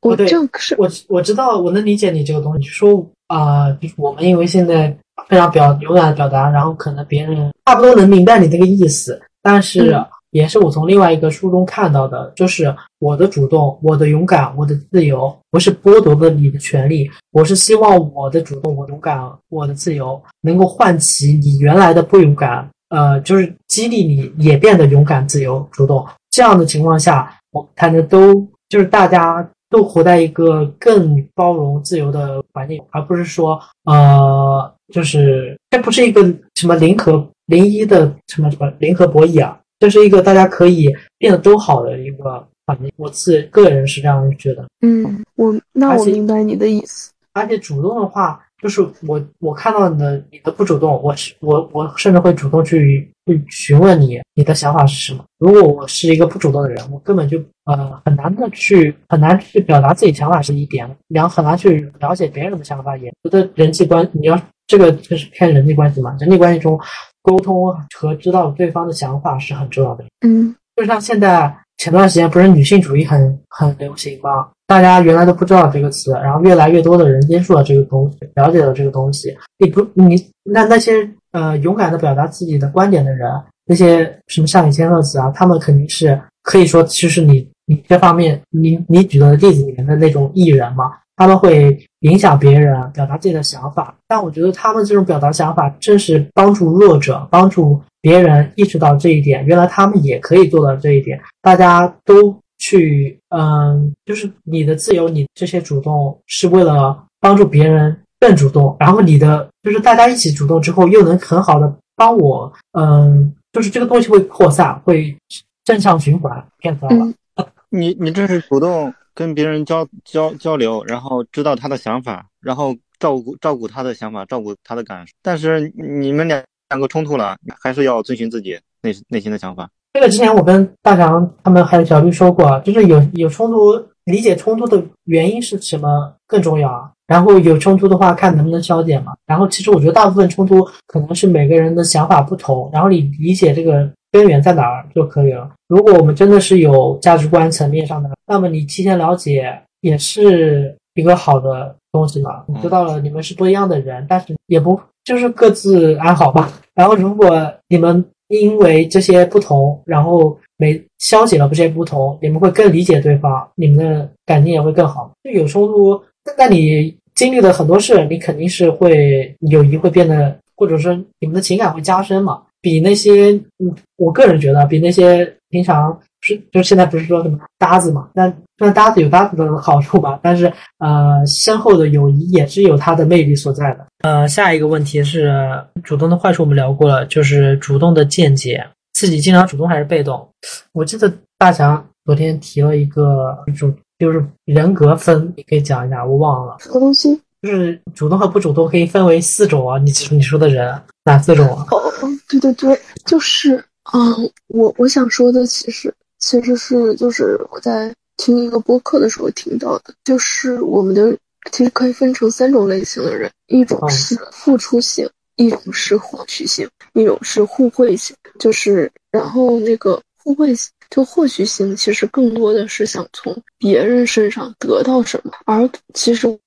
Speaker 3: 我这个是
Speaker 1: 我我知道，我能理解你这个东西。就说啊、呃就是我们因为现在非常表勇敢的表达，然后可能别人差不多能明白你这个意思，但是
Speaker 3: 嗯
Speaker 1: 也是我从另外一个书中看到的，就是我的主动、我的勇敢、我的自由，不是剥夺了你的权利，我是希望我的主动、我勇敢、我的自由能够唤起你原来的不勇敢，呃，就是激励你也变得勇敢、自由、主动。这样的情况下，我才能都就是大家都活在一个更包容、自由的环境，而不是说呃，就是这不是一个什么零和零一的什么什么零和博弈啊，这是一个大家可以变得都好的一个环境。我自个人是这样觉得。
Speaker 3: 嗯，我那我明白你的意思。
Speaker 1: 而且主动的话，就是我我看到你的你的不主动，我是我我甚至会主动去去询问你你的想法是什么。如果我是一个不主动的人，我根本就呃很难的去很难去表达自己想法是一点，然后很难去了解别人的想法也。觉得人际关你要这个就是偏人际关系嘛，人际关系中沟通和知道对方的想法是很重要的。
Speaker 3: 嗯
Speaker 1: 就像现在前段时间不是女性主义很很流行吗？大家原来都不知道这个词，然后越来越多的人接触了这个东西，了解了这个东西。你不你那那些呃勇敢的表达自己的观点的人，那些什么上野千鹤子啊，他们肯定是可以说就是你你这方面你你举的例子里面的那种艺人嘛，他们会影响别人，表达自己的想法。但我觉得他们这种表达想法，正是帮助弱者，帮助别人意识到这一点，原来他们也可以做到这一点。大家都去，嗯，就是你的自由，你这些主动是为了帮助别人更主动，然后你的就是大家一起主动之后，又能很好的帮我，嗯，就是这个东西会扩散，会正向循环，骗到了。
Speaker 3: 嗯
Speaker 2: 你你这是主动跟别人交交交流，然后知道他的想法，然后照顾照顾他的想法，照顾他的感受。但是你们两两个冲突了，还是要遵循自己内内心的想法。
Speaker 1: 这个之前我跟大强他们还有小绿说过，就是有有冲突，理解冲突的原因是什么更重要啊。然后有冲突的话，看能不能消解嘛。然后其实我觉得大部分冲突可能是每个人的想法不同，然后你理解这个根源在哪儿就可以了。如果我们真的是有价值观层面上的，那么你提前了解也是一个好的东西嘛。知道了你们是不一样的人，但是也不就是各自安好吧。然后如果你们因为这些不同，然后没消解了这些不同，你们会更理解对方，你们的感情也会更好。就有冲突。那你经历了很多事，你肯定是会友谊会变得，或者说你们的情感会加深嘛？比那些，嗯，我个人觉得比那些平常是，就现在不是说什么搭子嘛？那虽然搭子有搭子的好处吧，但是呃，深厚的友谊也是有它的魅力所在的。呃，下一个问题是主动的坏处，我们聊过了，就是主动的见解，自己经常主动还是被动？我记得大强昨天提了一个主。就是人格分，你可以讲一下，我忘了
Speaker 3: 什么东西。
Speaker 1: 就是主动和不主动可以分为四种啊，你你说的人哪四种啊？
Speaker 3: 哦，对对对，就是嗯，我我想说的其实其实是就是我在听一个播客的时候听到的，就是我们的其实可以分成三种类型的人，一种是付出型，一种是获取型，一种是互惠型。就是然后那个互惠型。就获取型其实更多的是想从别人身上得到什么，而其实我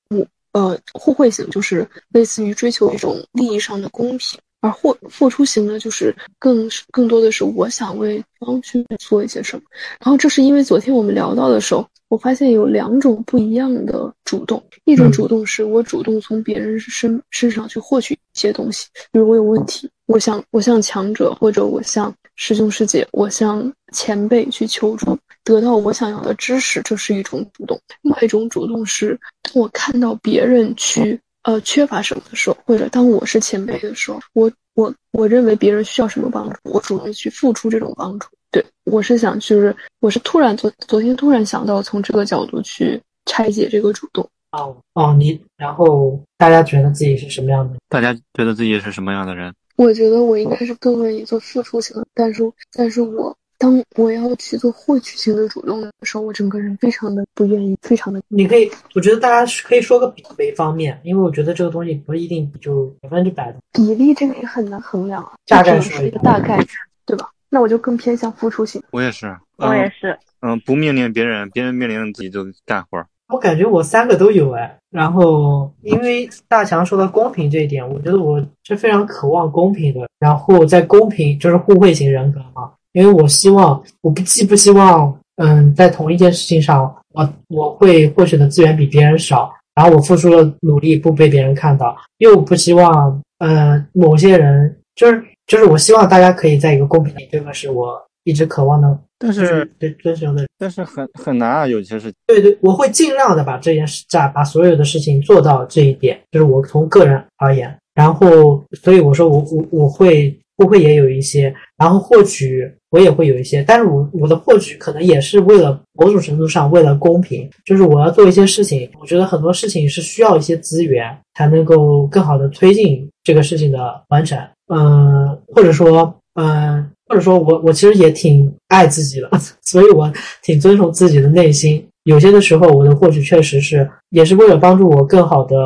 Speaker 3: 呃互惠型就是类似于追求一种利益上的公平，而获付出型呢就是更更多的是我想为对方去做一些什么。然后这是因为昨天我们聊到的时候，我发现有两种不一样的主动，一种主动是我主动从别人身身上去获取一些东西，比如我有问题，我向我向强者或者我向。师兄师姐，我向前辈去求助，得到我想要的知识，这是一种主动；另外一种主动是，我看到别人去呃缺乏什么的时候，或者当我是前辈的时候，我我我认为别人需要什么帮助，我主动去付出这种帮助。对我是想，就是我是突然昨昨天突然想到从这个角度去拆解这个主动。
Speaker 1: 哦哦，你然后大家觉得自己是什么样的？
Speaker 2: 大家觉得自己是什么样的人？
Speaker 3: 我觉得我应该是更愿意做付出型的，但是，但是我当我要去做获取型的主动的时候，我整个人非常的不愿意，非常的。
Speaker 1: 你可以，我觉得大家可以说个比为方面，因为我觉得这个东西不一定就百分之百的
Speaker 3: 比例，这个也很难衡量啊，
Speaker 1: 大概
Speaker 3: 是一个大概，对吧？那我就更偏向付出型。
Speaker 2: 我也是，
Speaker 4: 我也是，
Speaker 2: 嗯，不命令别人，别人命令自己就干活。
Speaker 1: 我感觉我三个都有哎，然后因为大强说到公平这一点，我觉得我是非常渴望公平的。然后在公平就是互惠型人格嘛，因为我希望我不既不希望嗯在同一件事情上我我会获取的资源比别人少，然后我付出的努力不被别人看到，又不希望嗯某些人就是就是我希望大家可以在一个公平里，这个是我一直渴望的。
Speaker 2: 但是
Speaker 1: 对遵循的，
Speaker 2: 但是很很难啊，有些事情。
Speaker 1: 对对，我会尽量的把这件事，在把所有的事情做到这一点，就是我从个人而言。然后，所以我说我我我会不会也有一些，然后获取我也会有一些，但是我我的获取可能也是为了某种程度上为了公平，就是我要做一些事情，我觉得很多事情是需要一些资源才能够更好的推进这个事情的完成。嗯，或者说嗯。或者说我我其实也挺爱自己的，所以我挺遵从自己的内心。有些的时候，我的获取确实是也是为了帮助我更好的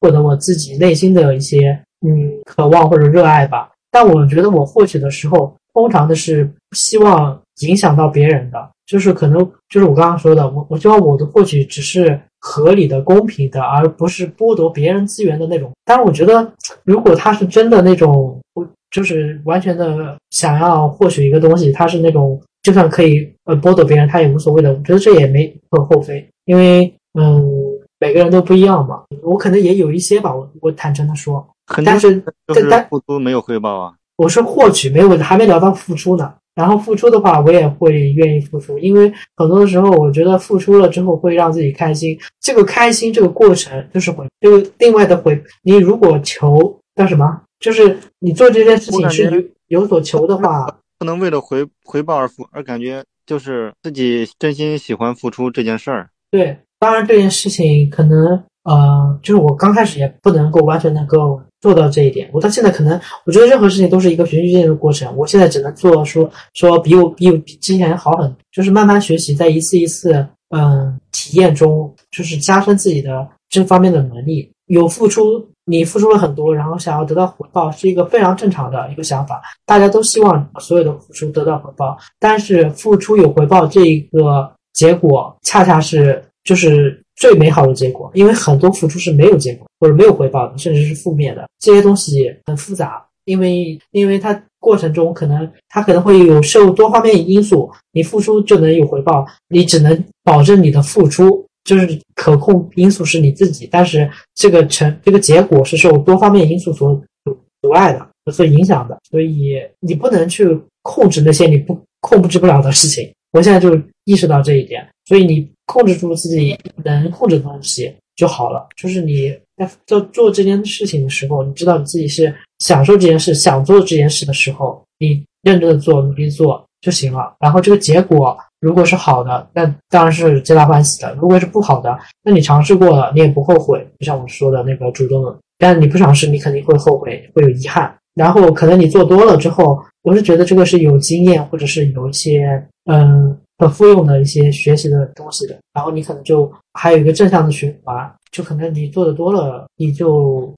Speaker 1: 获得我自己内心的一些嗯渴望或者热爱吧。但我觉得我获取的时候，通常的是希望影响到别人的，就是可能就是我刚刚说的，我我希望我的获取只是合理的、公平的，而不是剥夺别人资源的那种。但是我觉得，如果他是真的那种。就是完全的想要获取一个东西，他是那种就算可以呃剥夺别人，他也无所谓的。我觉得这也没可厚非，因为嗯每个人都不一样嘛。我可能也有一些吧，我我坦诚的说，但是
Speaker 2: 但付出没有回报啊。
Speaker 1: 我是获取没有，还没聊到付出呢。然后付出的话，我也会愿意付出，因为很多的时候，我觉得付出了之后会让自己开心。这个开心这个过程就是回，就另外的回。你如果求叫什么？就是你做这件事情是有有所求的话，
Speaker 2: 不能为了回回报而付，而感觉就是自己真心喜欢付出这件事儿。
Speaker 1: 对，当然这件事情可能呃，就是我刚开始也不能够完全能够做到这一点。我到现在可能，我觉得任何事情都是一个循序渐进的过程。我现在只能做说说比我比我比之前好很，就是慢慢学习，在一次一次嗯体验中，就是加深自己的这方面的能力。有付出，你付出了很多，然后想要得到回报，是一个非常正常的一个想法。大家都希望所有的付出得到回报，但是付出有回报这一个结果，恰恰是就是最美好的结果。因为很多付出是没有结果或者没有回报的，甚至是负面的。这些东西很复杂，因为因为它过程中可能它可能会有受多方面因素，你付出就能有回报，你只能保证你的付出。就是可控因素是你自己，但是这个成这个结果是受多方面因素所阻阻碍的，所影响的，所以你不能去控制那些你不控制不了的事情。我现在就意识到这一点，所以你控制住自己能控制的东西就好了。就是你在做做这件事情的时候，你知道你自己是享受这件事、想做这件事的时候，你认真的做、努力做就行了。然后这个结果。如果是好的，那当然是皆大欢喜的；如果是不好的，那你尝试过了，你也不后悔。就像我说的那个主动的，但你不尝试，你肯定会后悔，会有遗憾。然后可能你做多了之后，我是觉得这个是有经验，或者是有一些嗯很复用的一些学习的东西的。然后你可能就还有一个正向的循环，就可能你做的多了，你就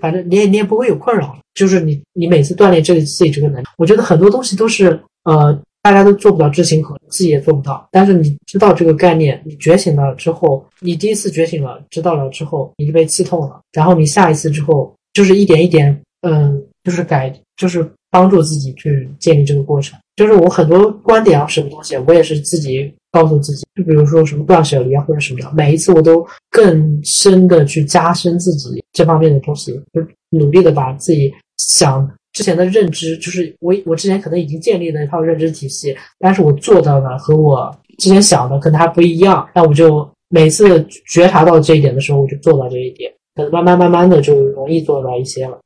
Speaker 1: 反正你也你也不会有困扰。就是你你每次锻炼这个自己这个能力，我觉得很多东西都是呃。大家都做不到知行合一，自己也做不到。但是你知道这个概念，你觉醒了之后，你第一次觉醒了，知道了之后，你就被刺痛了。然后你下一次之后，就是一点一点，嗯，就是改，就是帮助自己去建立这个过程。就是我很多观点啊，什么东西，我也是自己告诉自己。就比如说什么断舍离啊，或者什么的，每一次我都更深的去加深自己这方面的东西，就努力的把自己想。之前的认知就是我，我之前可能已经建立了一套认知体系，但是我做到的和我之前想的可能还不一样。那我就每次觉察到这一点的时候，我就做到这一点，可能慢慢慢慢的就容易做到一些了。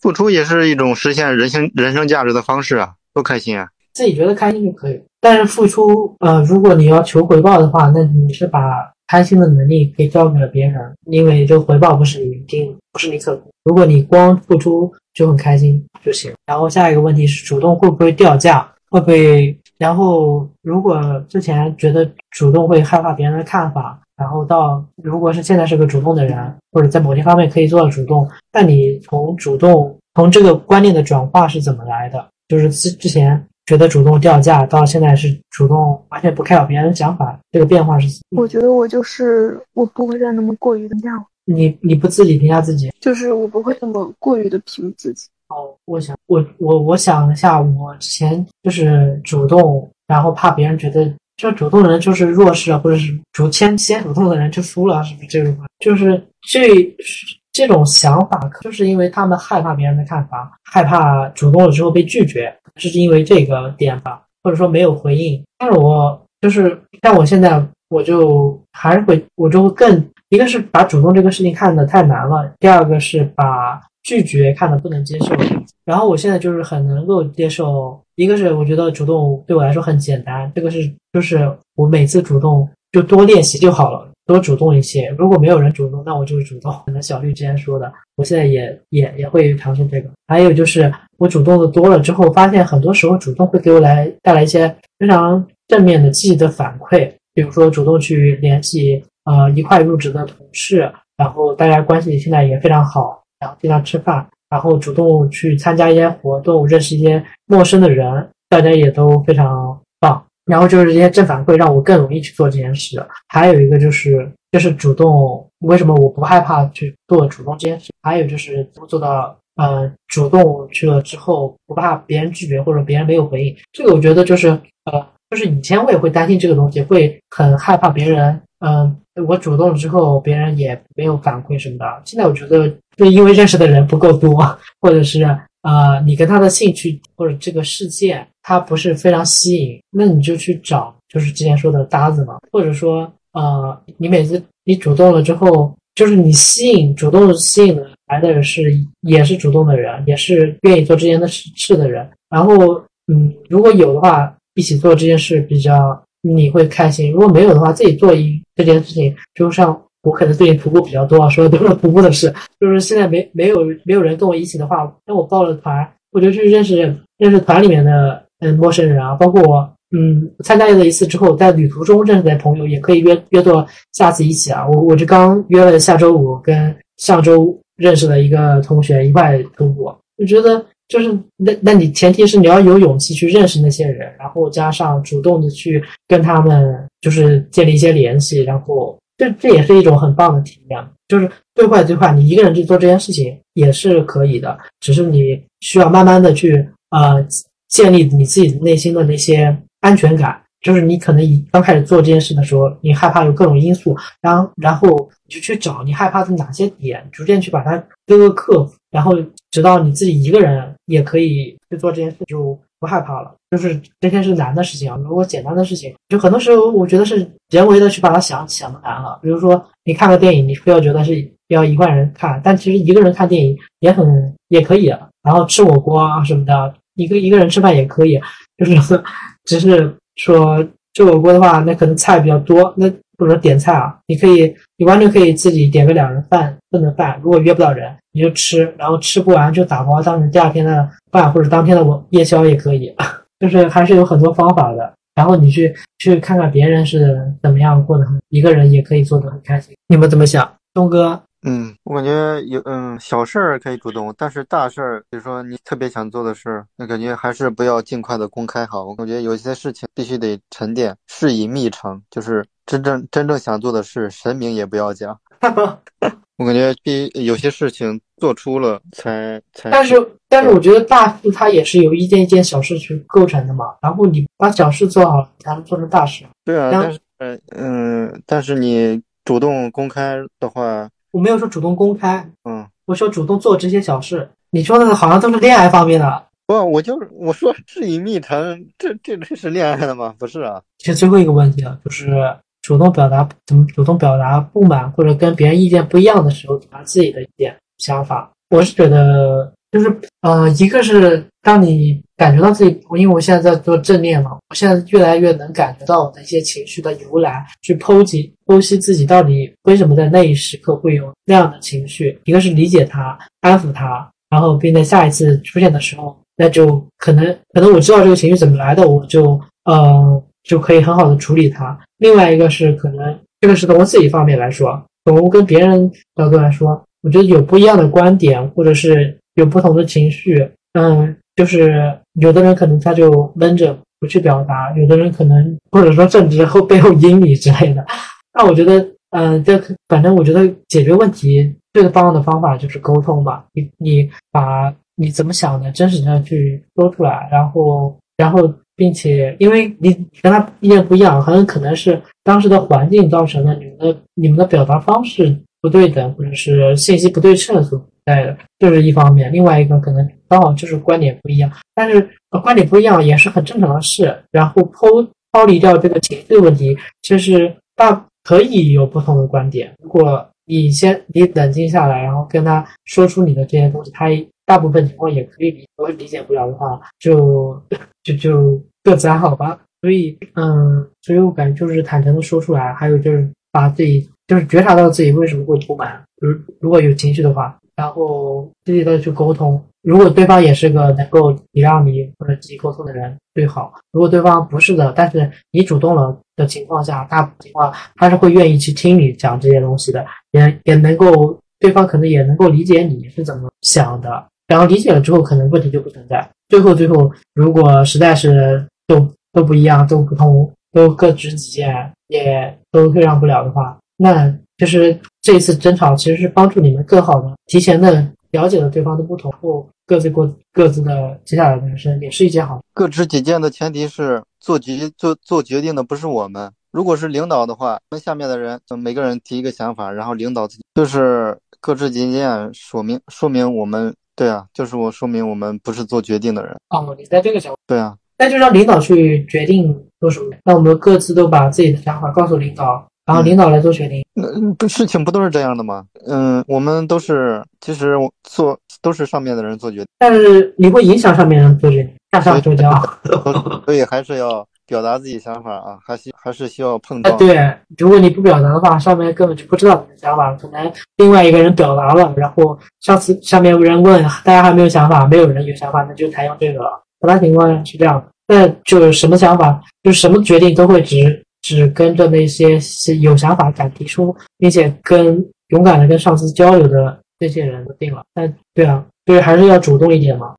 Speaker 2: 付出也是一种实现人生人生价值的方式啊，多开心啊！
Speaker 1: 自己觉得开心就可以。但是付出，呃，如果你要求回报的话，那你是把开心的能力给交给了别人，因为这个回报不是你一定不是你可。如果你光付出。就很开心就行。然后下一个问题是，主动会不会掉价？会不会？然后如果之前觉得主动会害怕别人的看法，然后到如果是现在是个主动的人，或者在某些方面可以做到主动，那你从主动从这个观念的转化是怎么来的？就是之之前觉得主动掉价，到现在是主动完全不 care 别人的想法，这个变化是？
Speaker 5: 我觉得我就是我不会再那么过于的那样。
Speaker 1: 你你不自己评价自己，
Speaker 5: 就是我不会那么过于的评自己。
Speaker 1: 哦，我想我我我想一下，我之前就是主动，然后怕别人觉得就主动的人就是弱势啊，或者是主先先主动的人就输了，是不是这种？就是这这种想法，就是因为他们害怕别人的看法，害怕主动了之后被拒绝，是因为这个点吧，或者说没有回应。但是我就是像我现在，我就还是会，我就会更。一个是把主动这个事情看得太难了，第二个是把拒绝看得不能接受。然后我现在就是很能够接受，一个是我觉得主动对我来说很简单，这个是就是我每次主动就多练习就好了，多主动一些。如果没有人主动，那我就是主动。可能小绿之前说的，我现在也也也会尝试这个。还有就是我主动的多了之后，发现很多时候主动会给我来带来一些非常正面的积极的反馈，比如说主动去联系。呃，一块入职的同事，然后大家关系现在也非常好，然后经常吃饭，然后主动去参加一些活动，认识一些陌生的人，大家也都非常棒。然后就是这些正反馈让我更容易去做这件事。还有一个就是，就是主动，为什么我不害怕去做主动这件事？还有就是怎么做到，呃，主动去了之后不怕别人拒绝或者别人没有回应？这个我觉得就是，呃，就是以前我也会担心这个东西，会很害怕别人。嗯，我主动之后，别人也没有反馈什么的。现在我觉得，就因为认识的人不够多，或者是呃，你跟他的兴趣或者这个事件，他不是非常吸引，那你就去找，就是之前说的搭子嘛。或者说，呃，你每次你主动了之后，就是你吸引主动吸引来的人是也是主动的人，也是愿意做这件的事事的人。然后，嗯，如果有的话，一起做这件事比较。你会开心，如果没有的话，自己做一这件事情，就像我可能最近徒步比较多，说的都是徒步的事。就是现在没没有没有人跟我一起的话，那我报了团，我就去认识认识团里面的嗯陌生人啊，包括我嗯，参加了一次之后，在旅途中认识的朋友也可以约约做下次一起啊。我我就刚约了下周五跟上周认识的一个同学一块徒步，我觉得就是那那你前提是你要有勇气去认识那些人，然后加上主动的去跟他们就是建立一些联系，然后这这也是一种很棒的体验。就是最坏最坏，你一个人去做这件事情也是可以的，只是你需要慢慢的去呃建立你自己内心的那些。安全感就是你可能一刚开始做这件事的时候，你害怕有各种因素，然后然后你就去找你害怕的哪些点，逐渐去把它各个克服，然后直到你自己一个人也可以去做这件事，就不害怕了。就是这些是难的事情啊，如果简单的事情，就很多时候我觉得是人为的去把它想想的难了。比如说你看个电影，你非要觉得是要一块人看，但其实一个人看电影也很也可以。然后吃火锅啊什么的，一个一个人吃饭也可以，就是。只是说吃火锅的话，那可能菜比较多，那或者点菜啊，你可以，你完全可以自己点个两人饭份的饭。如果约不到人，你就吃，然后吃不完就打包当成第二天的饭或者当天的我夜宵也可以。就是还是有很多方法的。然后你去去看看别人是怎么样过的，一个人也可以做得很开心。你们怎么想，东哥？
Speaker 2: 嗯，我感觉有嗯小事儿可以主动，但是大事儿，比如说你特别想做的事儿，那感觉还是不要尽快的公开好。我感觉有些事情必须得沉淀，事以密成，就是真正真正想做的事，神明也不要讲。我感觉必有些事情做出了才才。
Speaker 1: 但是但是我觉得大事它也是由一件一件小事去构成的嘛，然后你把小事做好，才能做成大事。
Speaker 2: 对啊，但是嗯，但是你主动公开的话。
Speaker 1: 我没有说主动公开，
Speaker 2: 嗯，
Speaker 1: 我说主动做这些小事。你说的好像都是恋爱方面的，
Speaker 2: 不，我就是我说是以密谈，这这这是恋爱的吗？不是啊。
Speaker 1: 其实最后一个问题啊，就是主动表达怎么主动表达不满或者跟别人意见不一样的时候，表达自己的一点想法。我是觉得。就是呃，一个是当你感觉到自己，因为我现在在做正念嘛，我现在越来越能感觉到我的一些情绪的由来，去剖析剖析自己到底为什么在那一时刻会有那样的情绪。一个是理解他，安抚他，然后并在下一次出现的时候，那就可能可能我知道这个情绪怎么来的，我就呃就可以很好的处理它。另外一个是可能这个是从我自己方面来说，从跟别人角度来说，我觉得有不一样的观点或者是。有不同的情绪，嗯，就是有的人可能他就闷着不去表达，有的人可能或者说甚至后背后阴你之类的。那我觉得，嗯，这反正我觉得解决问题最棒的方法就是沟通嘛。你你把你怎么想的真实的去说出来，然后然后并且因为你跟他意见不一样，很可能是当时的环境造成的你们的你们的表达方式不对等，或者是信息不对称所。带的，这是一方面，另外一个可能刚好就是观点不一样，但是观点不一样也是很正常的事。然后抛抛离掉这个情绪问题，其实大可以有不同的观点。如果你先你冷静下来，然后跟他说出你的这些东西，他大部分情况也可以理，如果理解不了的话，就 就就各自安好吧。所以，嗯，所以我感觉就是坦诚的说出来，还有就是把自己就是觉察到自己为什么会不满，如如果有情绪的话。然后积极的去沟通，如果对方也是个能够体谅你或者积极沟通的人，最好；如果对方不是的，但是你主动了的情况下，大部分情况他是会愿意去听你讲这些东西的，也也能够对方可能也能够理解你是怎么想的，然后理解了之后，可能问题就不存在。最后最后，如果实在是都都不一样，都不同，都各执己见，也都退让不了的话，那。就是这一次争吵，其实是帮助你们更好的提前的了解了对方的不同，后各自过各自的接下来的人生，也是一件好。
Speaker 2: 各执己见的前提是做决做做决定的不是我们，如果是领导的话，那下面的人每个人提一个想法，然后领导自己就是各执己见，说明说明我们对啊，就是我说明我们不是做决定的人。
Speaker 1: 哦，你在这个角度
Speaker 2: 对啊，
Speaker 1: 那就让领导去决定做什么，那我们各自都把自己的想法告诉领导。然后领导来做决定，
Speaker 2: 那不事情不都是这样的吗？嗯，我们都是其实做都是上面的人做决定，
Speaker 1: 但是你会影响上面人做决定，下上周交，
Speaker 2: 所以还是要表达自己想法啊，还需还是需要碰撞。
Speaker 1: 对，如果你不表达的话，上面根本就不知道你的想法，可能另外一个人表达了，然后上次下面有人问，大家还没有想法，没有人有想法，那就采用这个。其他情况是这样的，那就是什么想法，就是什么决定都会只只跟着那些有想法、敢提出，并且跟勇敢的跟上司交流的那些人定了。但对啊，就是还是要主动一点嘛。